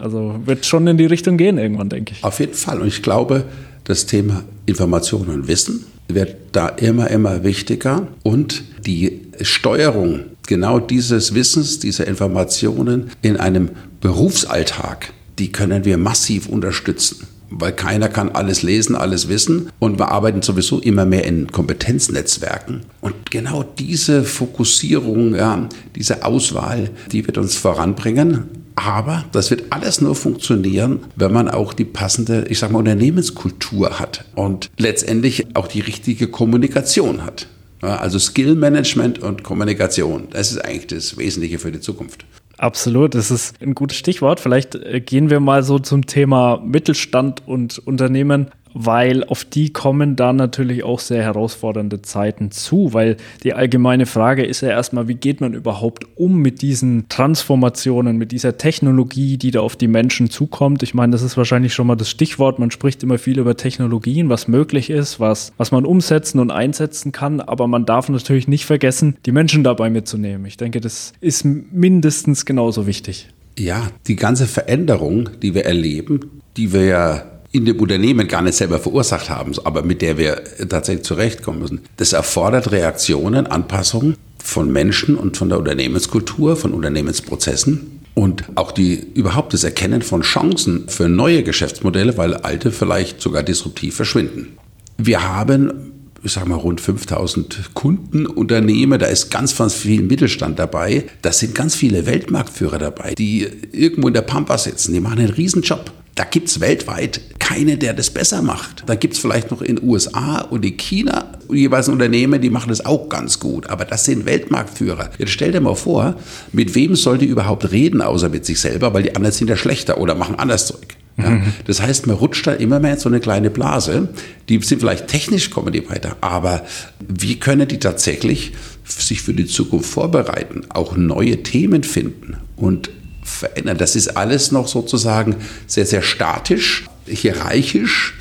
Also wird schon in die Richtung gehen irgendwann, denke ich. Auf jeden Fall. Und ich glaube, das Thema Information und Wissen wird da immer, immer wichtiger und die Steuerung genau dieses Wissens, dieser Informationen in einem Berufsalltag, die können wir massiv unterstützen weil keiner kann alles lesen, alles wissen und wir arbeiten sowieso immer mehr in Kompetenznetzwerken. Und genau diese Fokussierung, ja, diese Auswahl, die wird uns voranbringen. Aber das wird alles nur funktionieren, wenn man auch die passende, ich sag mal, Unternehmenskultur hat und letztendlich auch die richtige Kommunikation hat. Also Skill Management und Kommunikation, das ist eigentlich das Wesentliche für die Zukunft. Absolut, das ist ein gutes Stichwort. Vielleicht äh, gehen wir mal so zum Thema Mittelstand und Unternehmen weil auf die kommen dann natürlich auch sehr herausfordernde Zeiten zu, weil die allgemeine Frage ist ja erstmal, wie geht man überhaupt um mit diesen Transformationen, mit dieser Technologie, die da auf die Menschen zukommt. Ich meine, das ist wahrscheinlich schon mal das Stichwort. Man spricht immer viel über Technologien, was möglich ist, was, was man umsetzen und einsetzen kann, aber man darf natürlich nicht vergessen, die Menschen dabei mitzunehmen. Ich denke, das ist mindestens genauso wichtig. Ja, die ganze Veränderung, die wir erleben, die wir ja in dem Unternehmen gar nicht selber verursacht haben, aber mit der wir tatsächlich zurechtkommen müssen. Das erfordert Reaktionen, Anpassungen von Menschen und von der Unternehmenskultur, von Unternehmensprozessen und auch die überhaupt das Erkennen von Chancen für neue Geschäftsmodelle, weil alte vielleicht sogar disruptiv verschwinden. Wir haben ich sage mal, rund 5000 Kundenunternehmen. Da ist ganz, ganz viel Mittelstand dabei. Da sind ganz viele Weltmarktführer dabei, die irgendwo in der Pampa sitzen. Die machen einen Riesenjob. Da gibt es weltweit keine, der das besser macht. Da gibt es vielleicht noch in den USA und in China jeweils Unternehmen, die machen das auch ganz gut. Aber das sind Weltmarktführer. Jetzt stell dir mal vor, mit wem soll die überhaupt reden, außer mit sich selber, weil die anderen sind ja schlechter oder machen anders Zeug. Ja, mhm. das heißt, man rutscht da immer mehr in so eine kleine Blase. Die sind vielleicht technisch kommen die weiter, aber wie können die tatsächlich sich für die Zukunft vorbereiten, auch neue Themen finden und verändern. Das ist alles noch sozusagen sehr, sehr statisch, hierarchisch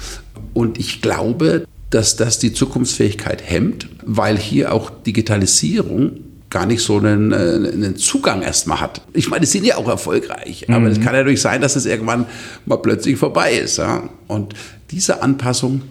und ich glaube, dass das die Zukunftsfähigkeit hemmt, weil hier auch Digitalisierung gar nicht so einen, äh, einen Zugang erstmal hat. Ich meine, die sind ja auch erfolgreich, aber es mhm. kann ja natürlich sein, dass es irgendwann mal plötzlich vorbei ist. Ja? Und diese Anpassung,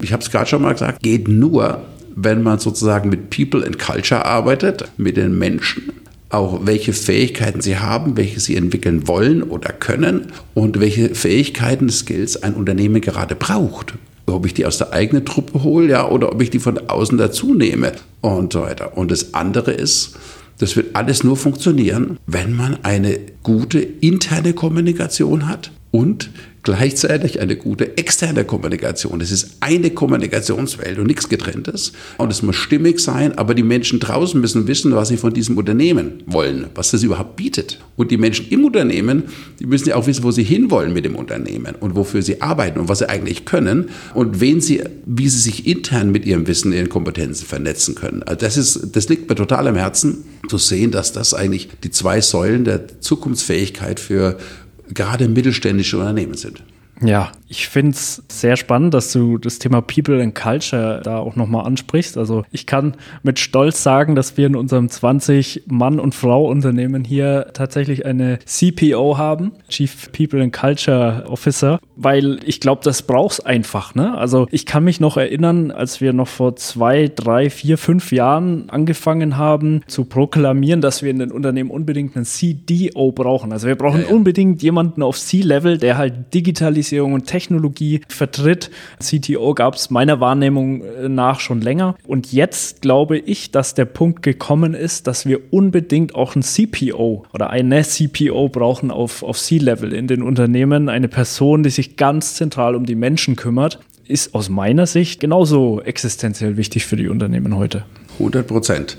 ich habe es gerade schon mal gesagt, geht nur, wenn man sozusagen mit People and Culture arbeitet, mit den Menschen auch welche Fähigkeiten sie haben, welche sie entwickeln wollen oder können und welche Fähigkeiten, Skills ein Unternehmen gerade braucht. Ob ich die aus der eigenen Truppe hole, ja, oder ob ich die von außen dazu nehme und so weiter. Und das andere ist, das wird alles nur funktionieren, wenn man eine gute interne Kommunikation hat und gleichzeitig eine gute externe Kommunikation. Es ist eine Kommunikationswelt und nichts getrenntes. Und es muss stimmig sein, aber die Menschen draußen müssen wissen, was sie von diesem Unternehmen wollen, was das überhaupt bietet. Und die Menschen im Unternehmen, die müssen ja auch wissen, wo sie hinwollen mit dem Unternehmen und wofür sie arbeiten und was sie eigentlich können und wen sie, wie sie sich intern mit ihrem Wissen, ihren Kompetenzen vernetzen können. Also das ist, das liegt mir total am Herzen, zu sehen, dass das eigentlich die zwei Säulen der Zukunftsfähigkeit für gerade mittelständische Unternehmen sind. Ja, ich finde es sehr spannend, dass du das Thema People and Culture da auch nochmal ansprichst. Also ich kann mit Stolz sagen, dass wir in unserem 20 Mann- und Frau-Unternehmen hier tatsächlich eine CPO haben, Chief People and Culture Officer, weil ich glaube, das brauchst einfach. Ne? Also ich kann mich noch erinnern, als wir noch vor zwei, drei, vier, fünf Jahren angefangen haben zu proklamieren, dass wir in den Unternehmen unbedingt einen CDO brauchen. Also wir brauchen ja, ja. unbedingt jemanden auf C-Level, der halt digitalisiert Digitalisierung und Technologie vertritt. CTO gab es meiner Wahrnehmung äh, nach schon länger. Und jetzt glaube ich, dass der Punkt gekommen ist, dass wir unbedingt auch ein CPO oder eine CPO brauchen auf, auf C-Level in den Unternehmen. Eine Person, die sich ganz zentral um die Menschen kümmert, ist aus meiner Sicht genauso existenziell wichtig für die Unternehmen heute. 100 Prozent.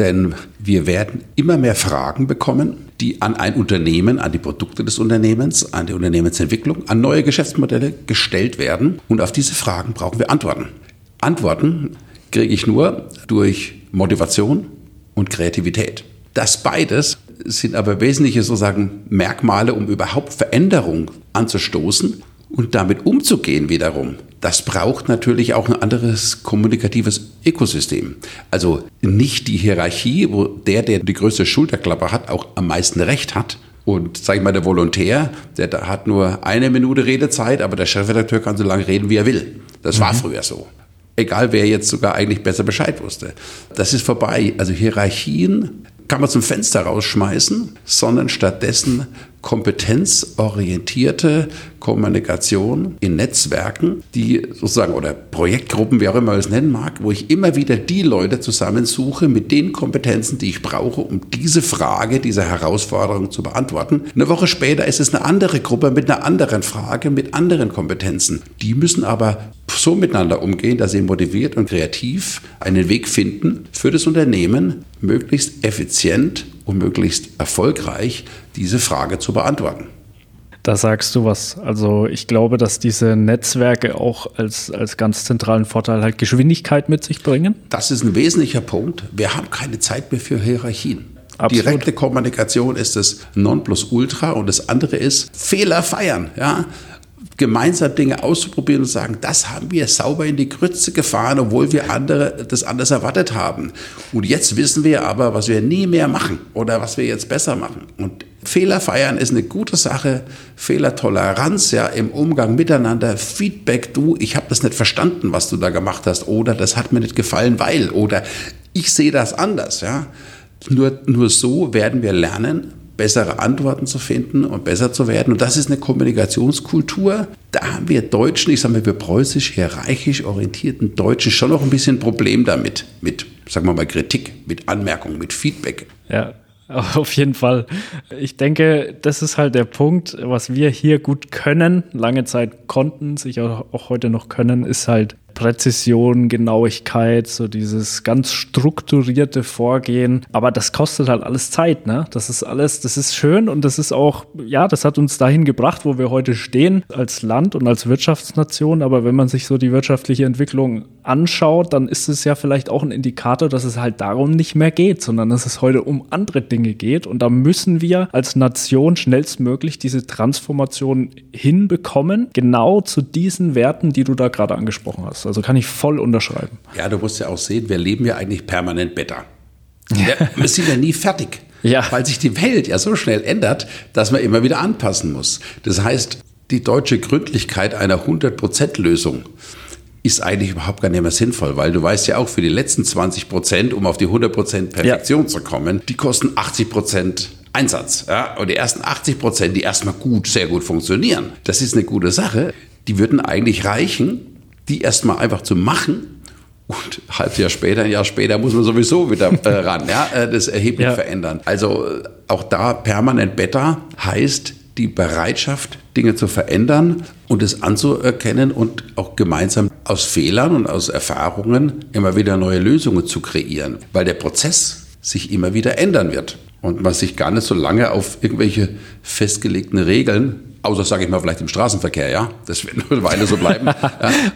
Denn wir werden immer mehr Fragen bekommen, die an ein Unternehmen, an die Produkte des Unternehmens, an die Unternehmensentwicklung, an neue Geschäftsmodelle gestellt werden. Und auf diese Fragen brauchen wir Antworten. Antworten kriege ich nur durch Motivation und Kreativität. Das beides sind aber wesentliche sozusagen Merkmale, um überhaupt Veränderung anzustoßen und damit umzugehen wiederum. Das braucht natürlich auch ein anderes kommunikatives Ökosystem. Also nicht die Hierarchie, wo der, der die größte Schulterklappe hat, auch am meisten Recht hat. Und sag ich mal, der Volontär, der hat nur eine Minute Redezeit, aber der Chefredakteur kann so lange reden, wie er will. Das mhm. war früher so. Egal, wer jetzt sogar eigentlich besser Bescheid wusste. Das ist vorbei. Also Hierarchien kann man zum Fenster rausschmeißen, sondern stattdessen kompetenzorientierte Kommunikation in Netzwerken, die sozusagen oder Projektgruppen, wie auch immer man es nennen mag, wo ich immer wieder die Leute zusammensuche mit den Kompetenzen, die ich brauche, um diese Frage, diese Herausforderung zu beantworten. Eine Woche später ist es eine andere Gruppe mit einer anderen Frage, mit anderen Kompetenzen. Die müssen aber so miteinander umgehen, dass sie motiviert und kreativ einen Weg finden, für das Unternehmen möglichst effizient und möglichst erfolgreich diese Frage zu beantworten. Da sagst du was. Also ich glaube, dass diese Netzwerke auch als, als ganz zentralen Vorteil halt Geschwindigkeit mit sich bringen. Das ist ein wesentlicher Punkt. Wir haben keine Zeit mehr für Hierarchien. Absolut. Direkte Kommunikation ist das Nonplusultra und das andere ist Fehler feiern. Ja? gemeinsam Dinge auszuprobieren und sagen, das haben wir sauber in die Grütze gefahren, obwohl wir andere das anders erwartet haben. Und jetzt wissen wir aber, was wir nie mehr machen oder was wir jetzt besser machen. Und Fehler feiern ist eine gute Sache. Fehlertoleranz ja im Umgang miteinander. Feedback, du, ich habe das nicht verstanden, was du da gemacht hast oder das hat mir nicht gefallen, weil oder ich sehe das anders, ja. Nur, nur so werden wir lernen, bessere Antworten zu finden und besser zu werden. Und das ist eine Kommunikationskultur. Da haben wir Deutschen, ich sage mal, wir preußisch, hierarchisch orientierten Deutschen schon noch ein bisschen ein Problem damit. Mit, sagen wir mal, Kritik, mit Anmerkungen, mit Feedback. Ja, auf jeden Fall. Ich denke, das ist halt der Punkt, was wir hier gut können, lange Zeit konnten, sich auch heute noch können, ist halt Präzision, Genauigkeit, so dieses ganz strukturierte Vorgehen. Aber das kostet halt alles Zeit, ne? Das ist alles, das ist schön und das ist auch, ja, das hat uns dahin gebracht, wo wir heute stehen, als Land und als Wirtschaftsnation. Aber wenn man sich so die wirtschaftliche Entwicklung anschaut, dann ist es ja vielleicht auch ein Indikator, dass es halt darum nicht mehr geht, sondern dass es heute um andere Dinge geht. Und da müssen wir als Nation schnellstmöglich diese Transformation hinbekommen, genau zu diesen Werten, die du da gerade angesprochen hast. Also kann ich voll unterschreiben. Ja, du musst ja auch sehen, wir leben ja eigentlich permanent besser. Wir sind ja nie fertig. Ja. Weil sich die Welt ja so schnell ändert, dass man immer wieder anpassen muss. Das heißt, die deutsche Gründlichkeit einer 100%-Lösung ist eigentlich überhaupt gar nicht mehr sinnvoll, weil du weißt ja auch, für die letzten 20 Prozent, um auf die 100 Prozent Perfektion ja. zu kommen, die kosten 80 Prozent Einsatz. Ja? Und die ersten 80 Prozent, die erstmal gut, sehr gut funktionieren, das ist eine gute Sache. Die würden eigentlich reichen, die erstmal einfach zu machen. Und ein halbes Jahr später, ein Jahr später muss man sowieso wieder äh, ran, ja, äh, das erheblich ja. verändern. Also äh, auch da permanent better heißt die Bereitschaft, Dinge zu verändern und es anzuerkennen und auch gemeinsam aus Fehlern und aus Erfahrungen immer wieder neue Lösungen zu kreieren, weil der Prozess sich immer wieder ändern wird und man sich gar nicht so lange auf irgendwelche festgelegten Regeln Außer, sage ich mal, vielleicht im Straßenverkehr, ja. Das wird eine Weile so bleiben. ja.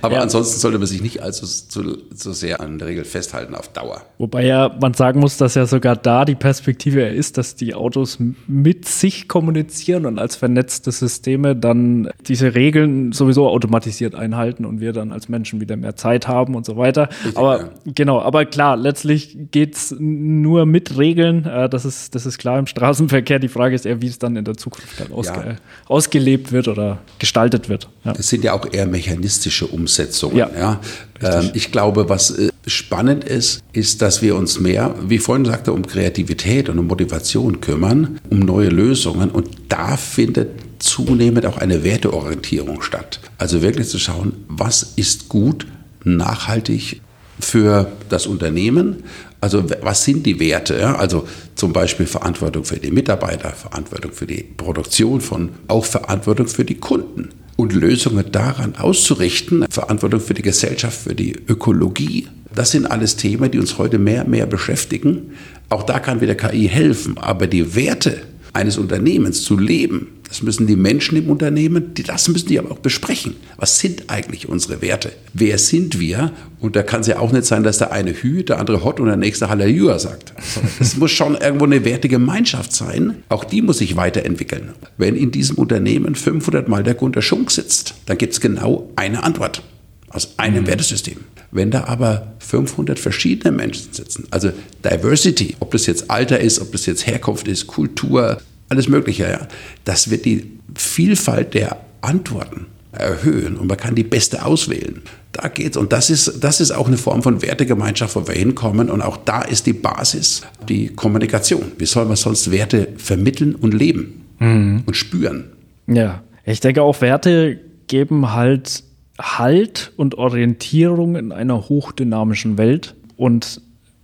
Aber ja. ansonsten sollte man sich nicht allzu zu, zu sehr an der Regel festhalten auf Dauer. Wobei ja man sagen muss, dass ja sogar da die Perspektive ist, dass die Autos mit sich kommunizieren und als vernetzte Systeme dann diese Regeln sowieso automatisiert einhalten und wir dann als Menschen wieder mehr Zeit haben und so weiter. Richtig, aber ja. genau, aber klar, letztlich geht's nur mit Regeln. Äh, das, ist, das ist klar im Straßenverkehr. Die Frage ist eher, wie es dann in der Zukunft dann ausge ausgeht ausgelebt wird oder gestaltet wird. Ja. Das sind ja auch eher mechanistische Umsetzungen. Ja. ja. Ähm, ich glaube, was äh, spannend ist, ist, dass wir uns mehr, wie vorhin sagte, um Kreativität und um Motivation kümmern, um neue Lösungen. Und da findet zunehmend auch eine Werteorientierung statt. Also wirklich zu schauen, was ist gut, nachhaltig für das Unternehmen, also was sind die Werte? Also zum Beispiel Verantwortung für die Mitarbeiter, Verantwortung für die Produktion von, auch Verantwortung für die Kunden und Lösungen daran auszurichten, Verantwortung für die Gesellschaft, für die Ökologie. Das sind alles Themen, die uns heute mehr und mehr beschäftigen. Auch da kann wieder KI helfen, aber die Werte eines Unternehmens zu leben, Das müssen die Menschen im Unternehmen, die, das müssen die aber auch besprechen. Was sind eigentlich unsere Werte? Wer sind wir? Und da kann es ja auch nicht sein, dass der eine Hü, der andere Hot und der nächste Halleluja sagt. Es muss schon irgendwo eine Wertegemeinschaft sein. Auch die muss sich weiterentwickeln. Wenn in diesem Unternehmen 500 Mal der Gunter Schunk sitzt, dann gibt es genau eine Antwort aus einem mhm. Wertesystem. Wenn da aber 500 verschiedene Menschen sitzen, also Diversity, ob das jetzt Alter ist, ob das jetzt Herkunft ist, Kultur, alles Mögliche, ja, das wird die Vielfalt der Antworten erhöhen und man kann die beste auswählen. Da geht's und das ist das ist auch eine Form von Wertegemeinschaft, wo wir hinkommen und auch da ist die Basis die Kommunikation. Wie soll man sonst Werte vermitteln und leben mhm. und spüren? Ja, ich denke auch Werte geben halt Halt und Orientierung in einer hochdynamischen Welt. Und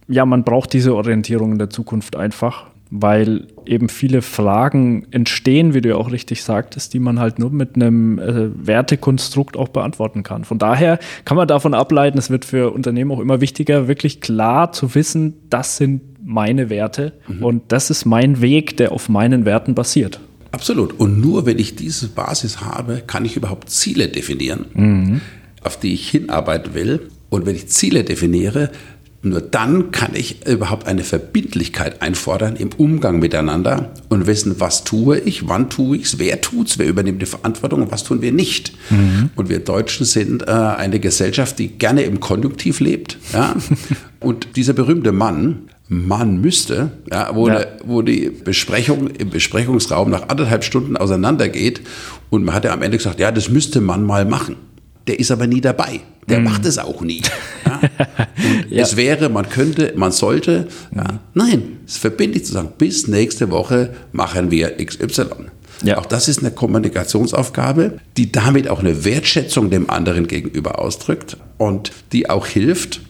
ja, man braucht diese Orientierung in der Zukunft einfach, weil eben viele Fragen entstehen, wie du ja auch richtig sagtest, die man halt nur mit einem äh, Wertekonstrukt auch beantworten kann. Von daher kann man davon ableiten, es wird für Unternehmen auch immer wichtiger, wirklich klar zu wissen, das sind meine Werte mhm. und das ist mein Weg, der auf meinen Werten basiert. Absolut. Und nur wenn ich diese Basis habe, kann ich überhaupt Ziele definieren, mhm. auf die ich hinarbeiten will. Und wenn ich Ziele definiere, nur dann kann ich überhaupt eine Verbindlichkeit einfordern im Umgang miteinander und wissen, was tue ich, wann tue ich es, wer tut es, wer übernimmt die Verantwortung und was tun wir nicht. Mhm. Und wir Deutschen sind äh, eine Gesellschaft, die gerne im Konjunktiv lebt. Ja? und dieser berühmte Mann, man müsste, ja, wo, ja. Der, wo die Besprechung im Besprechungsraum nach anderthalb Stunden auseinandergeht und man hat ja am Ende gesagt, ja, das müsste man mal machen. Der ist aber nie dabei. Der mhm. macht es auch nie. Ja? ja. Es wäre, man könnte, man sollte, ja. nein, es verbindlich zu sagen, bis nächste Woche machen wir XY. Auch das ist eine Kommunikationsaufgabe, die damit auch eine Wertschätzung dem anderen gegenüber ausdrückt und die auch hilft,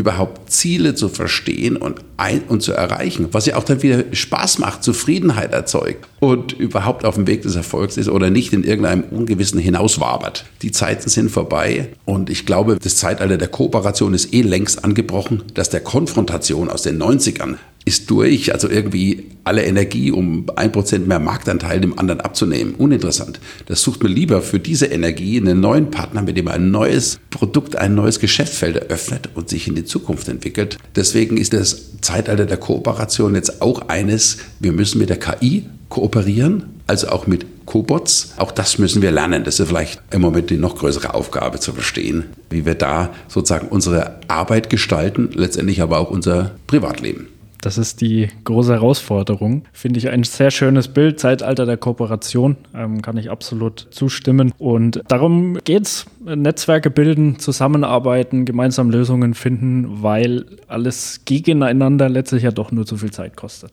überhaupt Ziele zu verstehen und, ein, und zu erreichen, was ja auch dann wieder Spaß macht, Zufriedenheit erzeugt und überhaupt auf dem Weg des Erfolgs ist oder nicht in irgendeinem Ungewissen hinauswabert. Die Zeiten sind vorbei und ich glaube, das Zeitalter der Kooperation ist eh längst angebrochen, dass der Konfrontation aus den 90ern ist durch, also irgendwie alle Energie, um ein Prozent mehr Marktanteil dem anderen abzunehmen. Uninteressant. Das sucht man lieber für diese Energie einen neuen Partner, mit dem ein neues Produkt, ein neues Geschäftsfeld eröffnet und sich in die Zukunft entwickelt. Deswegen ist das Zeitalter der Kooperation jetzt auch eines, wir müssen mit der KI kooperieren, also auch mit Cobots. Auch das müssen wir lernen. Das ist vielleicht im Moment die noch größere Aufgabe zu verstehen, wie wir da sozusagen unsere Arbeit gestalten, letztendlich aber auch unser Privatleben. Das ist die große Herausforderung. Finde ich ein sehr schönes Bild. Zeitalter der Kooperation ähm, kann ich absolut zustimmen. Und darum geht es. Netzwerke bilden, zusammenarbeiten, gemeinsam Lösungen finden, weil alles gegeneinander letztlich ja doch nur zu viel Zeit kostet.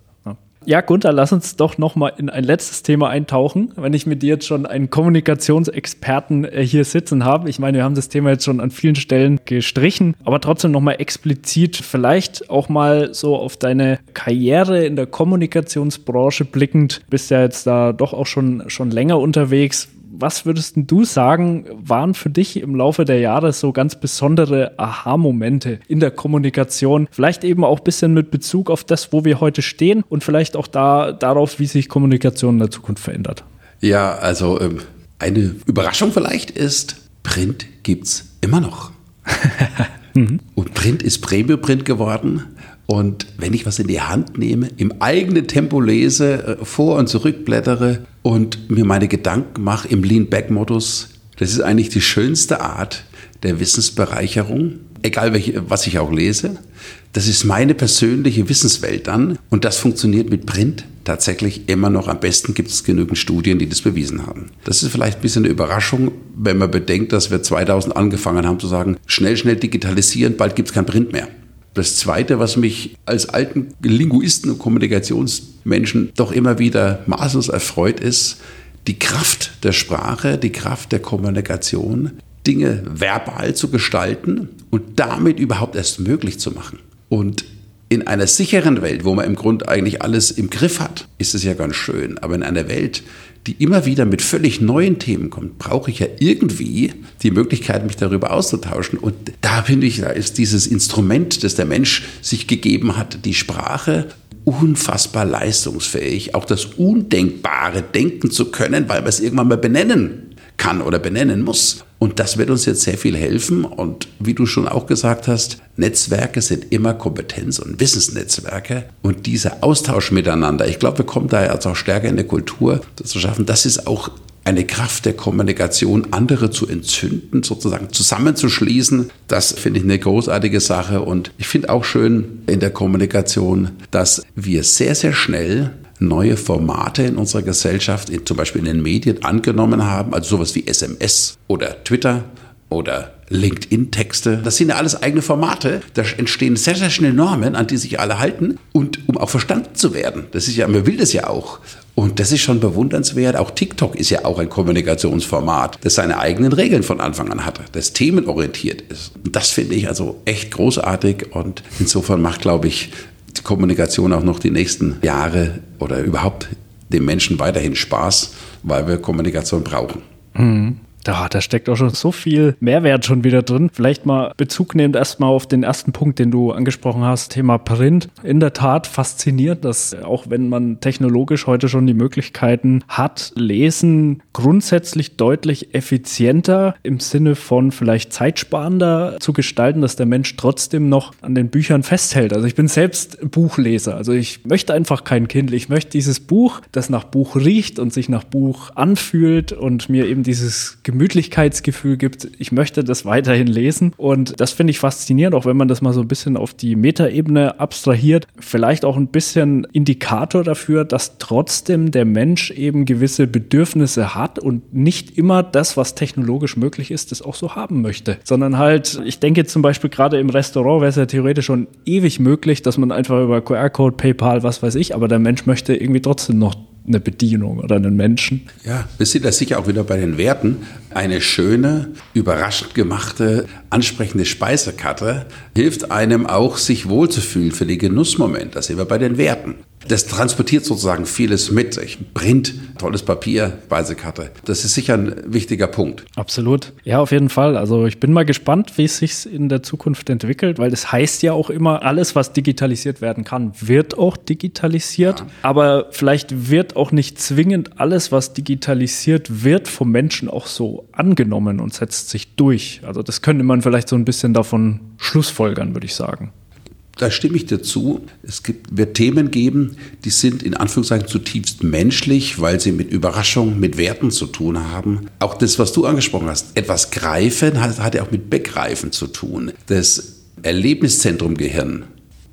Ja, Gunther, lass uns doch noch mal in ein letztes Thema eintauchen, wenn ich mit dir jetzt schon einen Kommunikationsexperten äh, hier sitzen habe. Ich meine, wir haben das Thema jetzt schon an vielen Stellen gestrichen, aber trotzdem noch mal explizit vielleicht auch mal so auf deine Karriere in der Kommunikationsbranche blickend. Bist ja jetzt da doch auch schon schon länger unterwegs was würdest du sagen, waren für dich im Laufe der Jahre so ganz besondere Aha-Momente in der Kommunikation? Vielleicht eben auch ein bisschen mit Bezug auf das, wo wir heute stehen und vielleicht auch da, darauf, wie sich Kommunikation in der Zukunft verändert. Ja, also ähm, eine Überraschung vielleicht ist, Print gibt es immer noch. mhm. Und Print ist Premium-Print geworden. Und wenn ich was in die Hand nehme, im eigenen Tempo lese, äh, vor und zurück blättere und mir meine Gedanken mache im Lean-Back-Modus, das ist eigentlich die schönste Art der Wissensbereicherung, egal welche, was ich auch lese. Das ist meine persönliche Wissenswelt dann und das funktioniert mit Print tatsächlich immer noch am besten. Gibt es genügend Studien, die das bewiesen haben. Das ist vielleicht ein bisschen eine Überraschung, wenn man bedenkt, dass wir 2000 angefangen haben zu sagen, schnell, schnell digitalisieren, bald gibt es kein Print mehr. Das Zweite, was mich als alten Linguisten und Kommunikationsmenschen doch immer wieder maßlos erfreut, ist die Kraft der Sprache, die Kraft der Kommunikation, Dinge verbal zu gestalten und damit überhaupt erst möglich zu machen. Und in einer sicheren Welt, wo man im Grunde eigentlich alles im Griff hat, ist es ja ganz schön. Aber in einer Welt, die immer wieder mit völlig neuen Themen kommt, brauche ich ja irgendwie die Möglichkeit, mich darüber auszutauschen. Und da finde ich, da ist dieses Instrument, das der Mensch sich gegeben hat, die Sprache, unfassbar leistungsfähig, auch das Undenkbare denken zu können, weil wir es irgendwann mal benennen kann oder benennen muss. Und das wird uns jetzt sehr viel helfen. Und wie du schon auch gesagt hast, Netzwerke sind immer Kompetenz- und Wissensnetzwerke. Und dieser Austausch miteinander, ich glaube, wir kommen da jetzt auch stärker in der Kultur das zu schaffen. Das ist auch eine Kraft der Kommunikation, andere zu entzünden, sozusagen zusammenzuschließen. Das finde ich eine großartige Sache. Und ich finde auch schön in der Kommunikation, dass wir sehr, sehr schnell neue Formate in unserer Gesellschaft, in, zum Beispiel in den Medien, angenommen haben, also sowas wie SMS oder Twitter oder LinkedIn-Texte. Das sind ja alles eigene Formate. Da entstehen sehr, sehr schnell Normen, an die sich alle halten und um auch verstanden zu werden. Das ist ja, man will das ja auch. Und das ist schon bewundernswert. Auch TikTok ist ja auch ein Kommunikationsformat, das seine eigenen Regeln von Anfang an hatte, das themenorientiert ist. Und das finde ich also echt großartig und insofern macht, glaube ich, Kommunikation auch noch die nächsten Jahre oder überhaupt dem Menschen weiterhin Spaß, weil wir Kommunikation brauchen. Mhm. Da, da steckt auch schon so viel Mehrwert schon wieder drin. Vielleicht mal Bezug nehmend erstmal auf den ersten Punkt, den du angesprochen hast, Thema Print. In der Tat fasziniert, dass auch wenn man technologisch heute schon die Möglichkeiten hat, Lesen grundsätzlich deutlich effizienter im Sinne von vielleicht zeitsparender zu gestalten, dass der Mensch trotzdem noch an den Büchern festhält. Also ich bin selbst Buchleser. Also ich möchte einfach kein Kindle. Ich möchte dieses Buch, das nach Buch riecht und sich nach Buch anfühlt und mir eben dieses Gemüse Gemütlichkeitsgefühl gibt. Ich möchte das weiterhin lesen und das finde ich faszinierend, auch wenn man das mal so ein bisschen auf die Metaebene abstrahiert. Vielleicht auch ein bisschen Indikator dafür, dass trotzdem der Mensch eben gewisse Bedürfnisse hat und nicht immer das, was technologisch möglich ist, das auch so haben möchte, sondern halt, ich denke zum Beispiel gerade im Restaurant wäre es ja theoretisch schon ewig möglich, dass man einfach über QR-Code, PayPal, was weiß ich, aber der Mensch möchte irgendwie trotzdem noch eine Bedienung oder einen Menschen. Ja, wir sind da sicher auch wieder bei den Werten. Eine schöne, überraschend gemachte, ansprechende Speisekarte hilft einem auch, sich wohlzufühlen für den Genussmoment. Da sind wir bei den Werten das transportiert sozusagen vieles mit sich. Print, tolles Papier, Speisekarte. Das ist sicher ein wichtiger Punkt. Absolut. Ja, auf jeden Fall. Also ich bin mal gespannt, wie es sich in der Zukunft entwickelt, weil das heißt ja auch immer, alles, was digitalisiert werden kann, wird auch digitalisiert. Ja. Aber vielleicht wird auch nicht zwingend alles, was digitalisiert wird, vom Menschen auch so angenommen und setzt sich durch. Also das könnte man vielleicht so ein bisschen davon schlussfolgern, würde ich sagen da stimme ich dir zu. Es gibt, wird Themen geben, die sind in Anführungszeichen zutiefst menschlich, weil sie mit Überraschung, mit Werten zu tun haben. Auch das, was du angesprochen hast, etwas greifen, hat, hat ja auch mit Begreifen zu tun. Das Erlebniszentrum Gehirn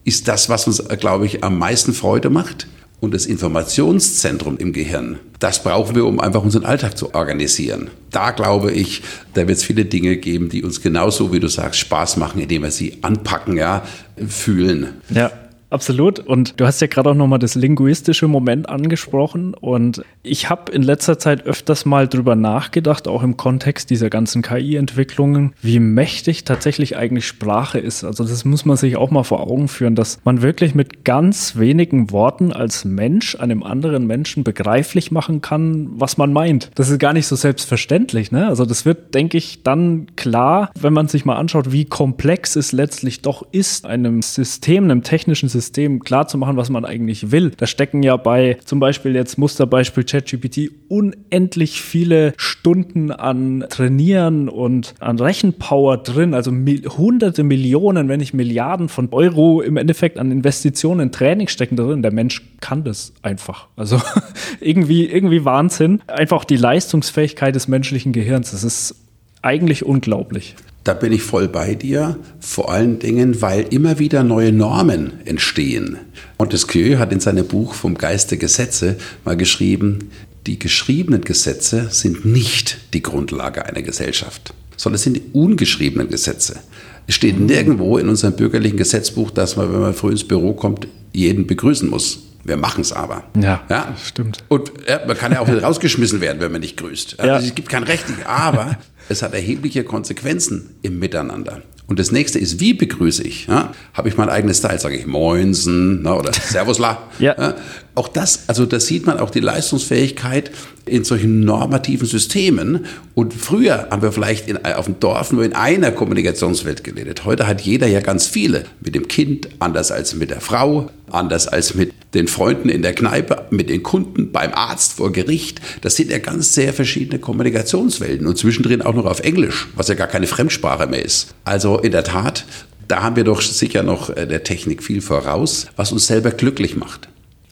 ist das, was uns, glaube ich, am meisten Freude macht und das Informationszentrum im Gehirn, das brauchen wir, um einfach unseren Alltag zu organisieren. Da glaube ich, da wird es viele Dinge geben, die uns genauso, wie du sagst, Spaß machen, indem wir sie anpacken, ja, fühlen. Ja. Absolut. Und du hast ja gerade auch nochmal das linguistische Moment angesprochen. Und ich habe in letzter Zeit öfters mal drüber nachgedacht, auch im Kontext dieser ganzen KI-Entwicklungen, wie mächtig tatsächlich eigentlich Sprache ist. Also das muss man sich auch mal vor Augen führen, dass man wirklich mit ganz wenigen Worten als Mensch einem anderen Menschen begreiflich machen kann, was man meint. Das ist gar nicht so selbstverständlich. Ne? Also das wird, denke ich, dann klar, wenn man sich mal anschaut, wie komplex es letztlich doch ist, einem System, einem technischen System, System klar zu machen, was man eigentlich will. Da stecken ja bei zum Beispiel jetzt Musterbeispiel ChatGPT unendlich viele Stunden an Trainieren und an Rechenpower drin, also hunderte Millionen, wenn nicht Milliarden von Euro im Endeffekt an Investitionen in Training stecken drin. Der Mensch kann das einfach. Also irgendwie, irgendwie Wahnsinn. Einfach die Leistungsfähigkeit des menschlichen Gehirns. Das ist eigentlich unglaublich. Da bin ich voll bei dir, vor allen Dingen, weil immer wieder neue Normen entstehen. Montesquieu hat in seinem Buch vom Geist der Gesetze mal geschrieben, die geschriebenen Gesetze sind nicht die Grundlage einer Gesellschaft, sondern es sind die ungeschriebenen Gesetze. Es steht nirgendwo in unserem bürgerlichen Gesetzbuch, dass man, wenn man früh ins Büro kommt, jeden begrüßen muss. Wir machen es aber. Ja, ja, stimmt. Und ja, man kann ja auch rausgeschmissen werden, wenn man nicht grüßt. Also ja. Es gibt kein Recht, aber es hat erhebliche Konsequenzen im Miteinander. Und das nächste ist, wie begrüße ich? Ja? Habe ich mein eigenes Style? Sage ich Moinsen na, oder Servusla? ja. ja. Auch das, also das sieht man auch die Leistungsfähigkeit in solchen normativen Systemen. Und früher haben wir vielleicht in, auf dem Dorf nur in einer Kommunikationswelt gelebt. Heute hat jeder ja ganz viele. Mit dem Kind, anders als mit der Frau, anders als mit den Freunden in der Kneipe, mit den Kunden, beim Arzt, vor Gericht. Das sind ja ganz sehr verschiedene Kommunikationswelten und zwischendrin auch noch auf Englisch, was ja gar keine Fremdsprache mehr ist. Also in der Tat, da haben wir doch sicher noch äh, der Technik viel voraus, was uns selber glücklich macht.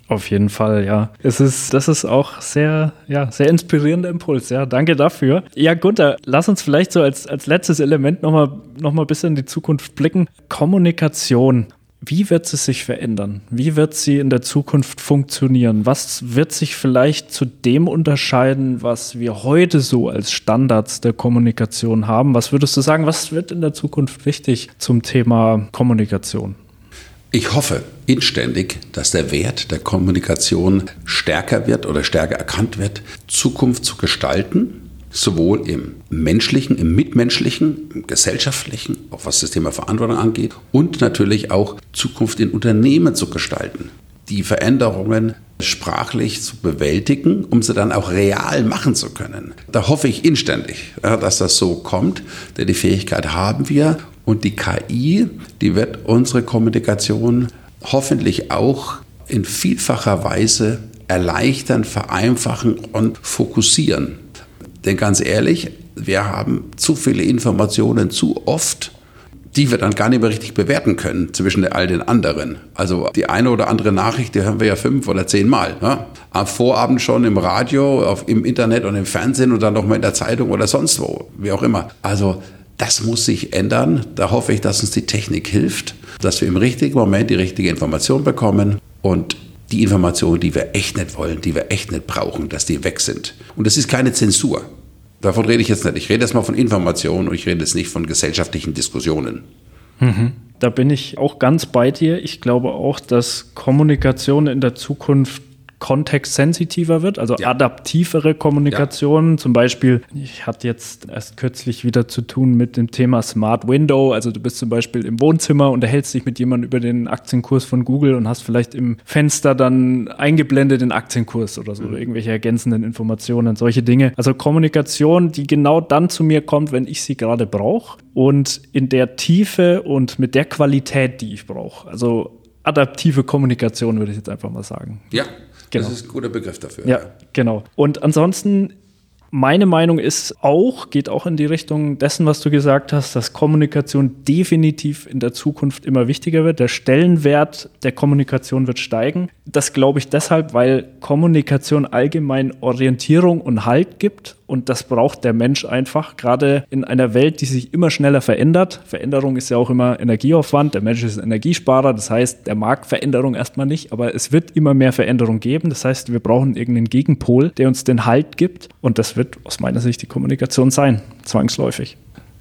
Auf jeden Fall, ja. Es ist, das ist auch sehr, ja, sehr inspirierender Impuls, ja. Danke dafür. Ja, Gunther, lass uns vielleicht so als, als letztes Element nochmal noch mal ein bisschen in die Zukunft blicken. Kommunikation. Wie wird sie sich verändern? Wie wird sie in der Zukunft funktionieren? Was wird sich vielleicht zu dem unterscheiden, was wir heute so als Standards der Kommunikation haben? Was würdest du sagen, was wird in der Zukunft wichtig zum Thema Kommunikation? Ich hoffe inständig, dass der Wert der Kommunikation stärker wird oder stärker erkannt wird, Zukunft zu gestalten, sowohl im menschlichen, im mitmenschlichen, im gesellschaftlichen, auch was das Thema Verantwortung angeht, und natürlich auch Zukunft in Unternehmen zu gestalten. Die Veränderungen sprachlich zu bewältigen, um sie dann auch real machen zu können. Da hoffe ich inständig, dass das so kommt, denn die Fähigkeit haben wir und die KI, die wird unsere Kommunikation hoffentlich auch in vielfacher Weise erleichtern, vereinfachen und fokussieren. Denn ganz ehrlich, wir haben zu viele Informationen zu oft, die wir dann gar nicht mehr richtig bewerten können zwischen all den anderen. Also die eine oder andere Nachricht, die hören wir ja fünf oder zehn Mal. Ne? Am Vorabend schon im Radio, auf, im Internet und im Fernsehen und dann nochmal in der Zeitung oder sonst wo, wie auch immer. Also das muss sich ändern. Da hoffe ich, dass uns die Technik hilft, dass wir im richtigen Moment die richtige Information bekommen und die Informationen, die wir echt nicht wollen, die wir echt nicht brauchen, dass die weg sind. Und das ist keine Zensur. Davon rede ich jetzt nicht. Ich rede jetzt mal von Informationen und ich rede jetzt nicht von gesellschaftlichen Diskussionen. Mhm. Da bin ich auch ganz bei dir. Ich glaube auch, dass Kommunikation in der Zukunft kontextsensitiver wird, also ja. adaptivere Kommunikation. Ja. Zum Beispiel, ich hatte jetzt erst kürzlich wieder zu tun mit dem Thema Smart Window. Also du bist zum Beispiel im Wohnzimmer und erhältst dich mit jemandem über den Aktienkurs von Google und hast vielleicht im Fenster dann eingeblendet den Aktienkurs oder so, mhm. oder irgendwelche ergänzenden Informationen, solche Dinge. Also Kommunikation, die genau dann zu mir kommt, wenn ich sie gerade brauche und in der Tiefe und mit der Qualität, die ich brauche. Also adaptive Kommunikation, würde ich jetzt einfach mal sagen. Ja, Genau. Das ist ein guter Begriff dafür. Ja, ja, genau. Und ansonsten meine Meinung ist auch, geht auch in die Richtung dessen, was du gesagt hast, dass Kommunikation definitiv in der Zukunft immer wichtiger wird. Der Stellenwert der Kommunikation wird steigen. Das glaube ich deshalb, weil Kommunikation allgemein Orientierung und Halt gibt. Und das braucht der Mensch einfach, gerade in einer Welt, die sich immer schneller verändert. Veränderung ist ja auch immer Energieaufwand. Der Mensch ist ein Energiesparer. Das heißt, der mag Veränderung erstmal nicht, aber es wird immer mehr Veränderung geben. Das heißt, wir brauchen irgendeinen Gegenpol, der uns den Halt gibt. Und das wird wird aus meiner Sicht die Kommunikation sein, zwangsläufig.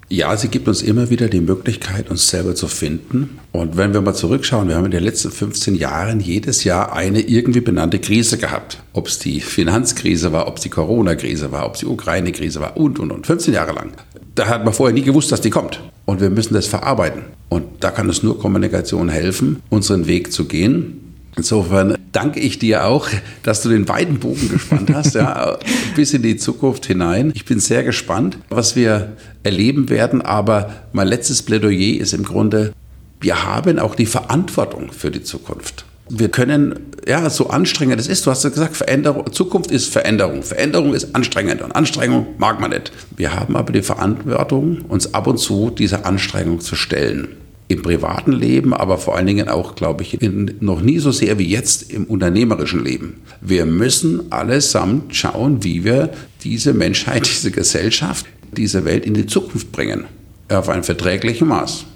Ja, sie gibt uns immer wieder die Möglichkeit, uns selber zu finden. Und wenn wir mal zurückschauen, wir haben in den letzten 15 Jahren jedes Jahr eine irgendwie benannte Krise gehabt. Ob es die Finanzkrise war, ob es die Corona-Krise war, ob es die Ukraine-Krise war und, und, und. 15 Jahre lang. Da hat man vorher nie gewusst, dass die kommt. Und wir müssen das verarbeiten. Und da kann es nur Kommunikation helfen, unseren Weg zu gehen. Insofern danke ich dir auch, dass du den weiten Bogen gespannt hast, ja, bis in die Zukunft hinein. Ich bin sehr gespannt, was wir erleben werden. Aber mein letztes Plädoyer ist im Grunde, wir haben auch die Verantwortung für die Zukunft. Wir können, ja, so anstrengend es ist, du hast ja gesagt, Veränderung, Zukunft ist Veränderung. Veränderung ist anstrengend und Anstrengung mag man nicht. Wir haben aber die Verantwortung, uns ab und zu dieser Anstrengung zu stellen im privaten Leben, aber vor allen Dingen auch, glaube ich, in, noch nie so sehr wie jetzt im unternehmerischen Leben. Wir müssen allesamt schauen, wie wir diese Menschheit, diese Gesellschaft, diese Welt in die Zukunft bringen. Auf ein verträgliches Maß.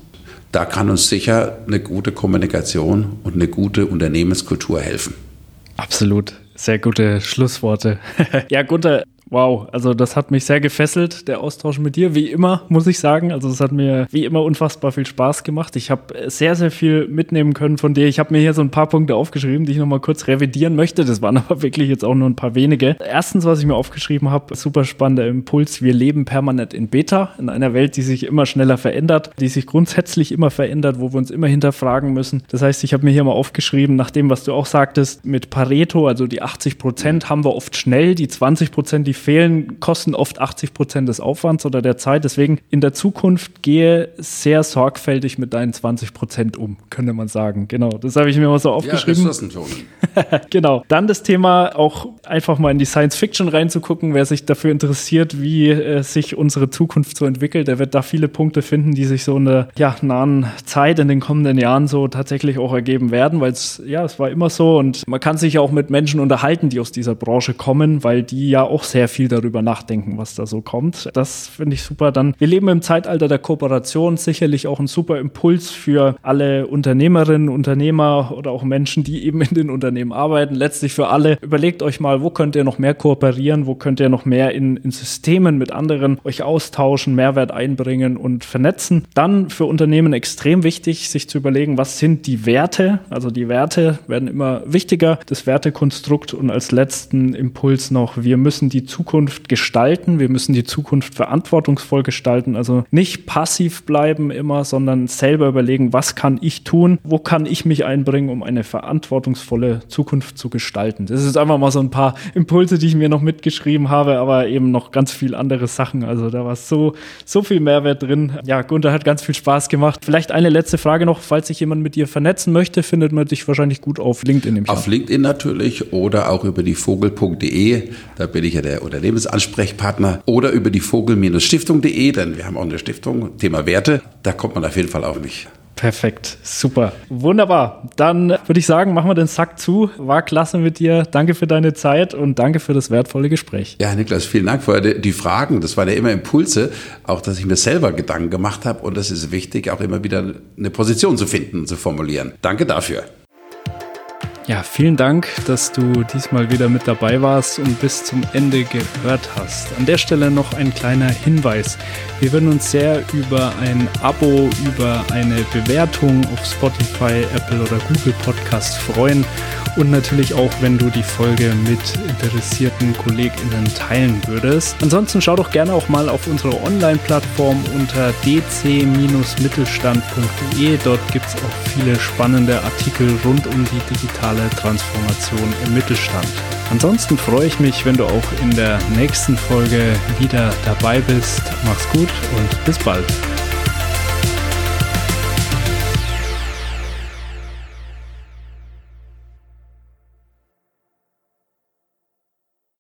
Da kann uns sicher eine gute Kommunikation und eine gute Unternehmenskultur helfen. Absolut. Sehr gute Schlussworte. ja, Gunther, Wow, also das hat mich sehr gefesselt, der Austausch mit dir, wie immer, muss ich sagen. Also es hat mir wie immer unfassbar viel Spaß gemacht. Ich habe sehr, sehr viel mitnehmen können von dir. Ich habe mir hier so ein paar Punkte aufgeschrieben, die ich nochmal kurz revidieren möchte. Das waren aber wirklich jetzt auch nur ein paar wenige. Erstens, was ich mir aufgeschrieben habe, super spannender Impuls. Wir leben permanent in Beta, in einer Welt, die sich immer schneller verändert, die sich grundsätzlich immer verändert, wo wir uns immer hinterfragen müssen. Das heißt, ich habe mir hier mal aufgeschrieben, nach dem, was du auch sagtest, mit Pareto, also die 80 Prozent haben wir oft schnell, die 20 Prozent, die fehlen, kosten oft 80 Prozent des Aufwands oder der Zeit. Deswegen in der Zukunft gehe sehr sorgfältig mit deinen 20 Prozent um, könnte man sagen. Genau, das habe ich mir mal so aufgeschrieben. Ja, Ressourcenton. genau. Dann das Thema auch einfach mal in die Science Fiction reinzugucken. Wer sich dafür interessiert, wie äh, sich unsere Zukunft so entwickelt, der wird da viele Punkte finden, die sich so in der ja, nahen Zeit in den kommenden Jahren so tatsächlich auch ergeben werden, weil es ja, es war immer so und man kann sich ja auch mit Menschen unterhalten, die aus dieser Branche kommen, weil die ja auch sehr viel darüber nachdenken, was da so kommt. Das finde ich super. Dann, wir leben im Zeitalter der Kooperation, sicherlich auch ein super Impuls für alle Unternehmerinnen, Unternehmer oder auch Menschen, die eben in den Unternehmen arbeiten. Letztlich für alle. Überlegt euch mal, wo könnt ihr noch mehr kooperieren, wo könnt ihr noch mehr in, in Systemen mit anderen euch austauschen, Mehrwert einbringen und vernetzen. Dann für Unternehmen extrem wichtig, sich zu überlegen, was sind die Werte? Also die Werte werden immer wichtiger, das Wertekonstrukt und als letzten Impuls noch, wir müssen die Zukunft gestalten, wir müssen die Zukunft verantwortungsvoll gestalten, also nicht passiv bleiben immer, sondern selber überlegen, was kann ich tun, wo kann ich mich einbringen, um eine verantwortungsvolle Zukunft zu gestalten. Das ist einfach mal so ein paar Impulse, die ich mir noch mitgeschrieben habe, aber eben noch ganz viel andere Sachen. Also da war so, so viel Mehrwert drin. Ja, Gunther hat ganz viel Spaß gemacht. Vielleicht eine letzte Frage noch, falls sich jemand mit dir vernetzen möchte, findet man dich wahrscheinlich gut auf LinkedIn Auf LinkedIn natürlich oder auch über die vogel.de, da bin ich ja der Unternehmensansprechpartner, oder über die vogel-stiftung.de, denn wir haben auch eine Stiftung, Thema Werte, da kommt man auf jeden Fall auf mich. Perfekt, super, wunderbar. Dann würde ich sagen, machen wir den Sack zu. War klasse mit dir. Danke für deine Zeit und danke für das wertvolle Gespräch. Ja, Niklas, vielen Dank für die Fragen. Das waren ja immer Impulse, auch dass ich mir selber Gedanken gemacht habe. Und das ist wichtig, auch immer wieder eine Position zu finden, zu formulieren. Danke dafür. Ja, vielen Dank, dass du diesmal wieder mit dabei warst und bis zum Ende gehört hast. An der Stelle noch ein kleiner Hinweis. Wir würden uns sehr über ein Abo, über eine Bewertung auf Spotify, Apple oder Google Podcast freuen und natürlich auch, wenn du die Folge mit interessierten KollegInnen teilen würdest. Ansonsten schau doch gerne auch mal auf unsere Online-Plattform unter dc-mittelstand.de. Dort gibt es auch viele spannende Artikel rund um die digitale Transformation im Mittelstand. Ansonsten freue ich mich, wenn du auch in der nächsten Folge wieder dabei bist. Mach's gut und bis bald.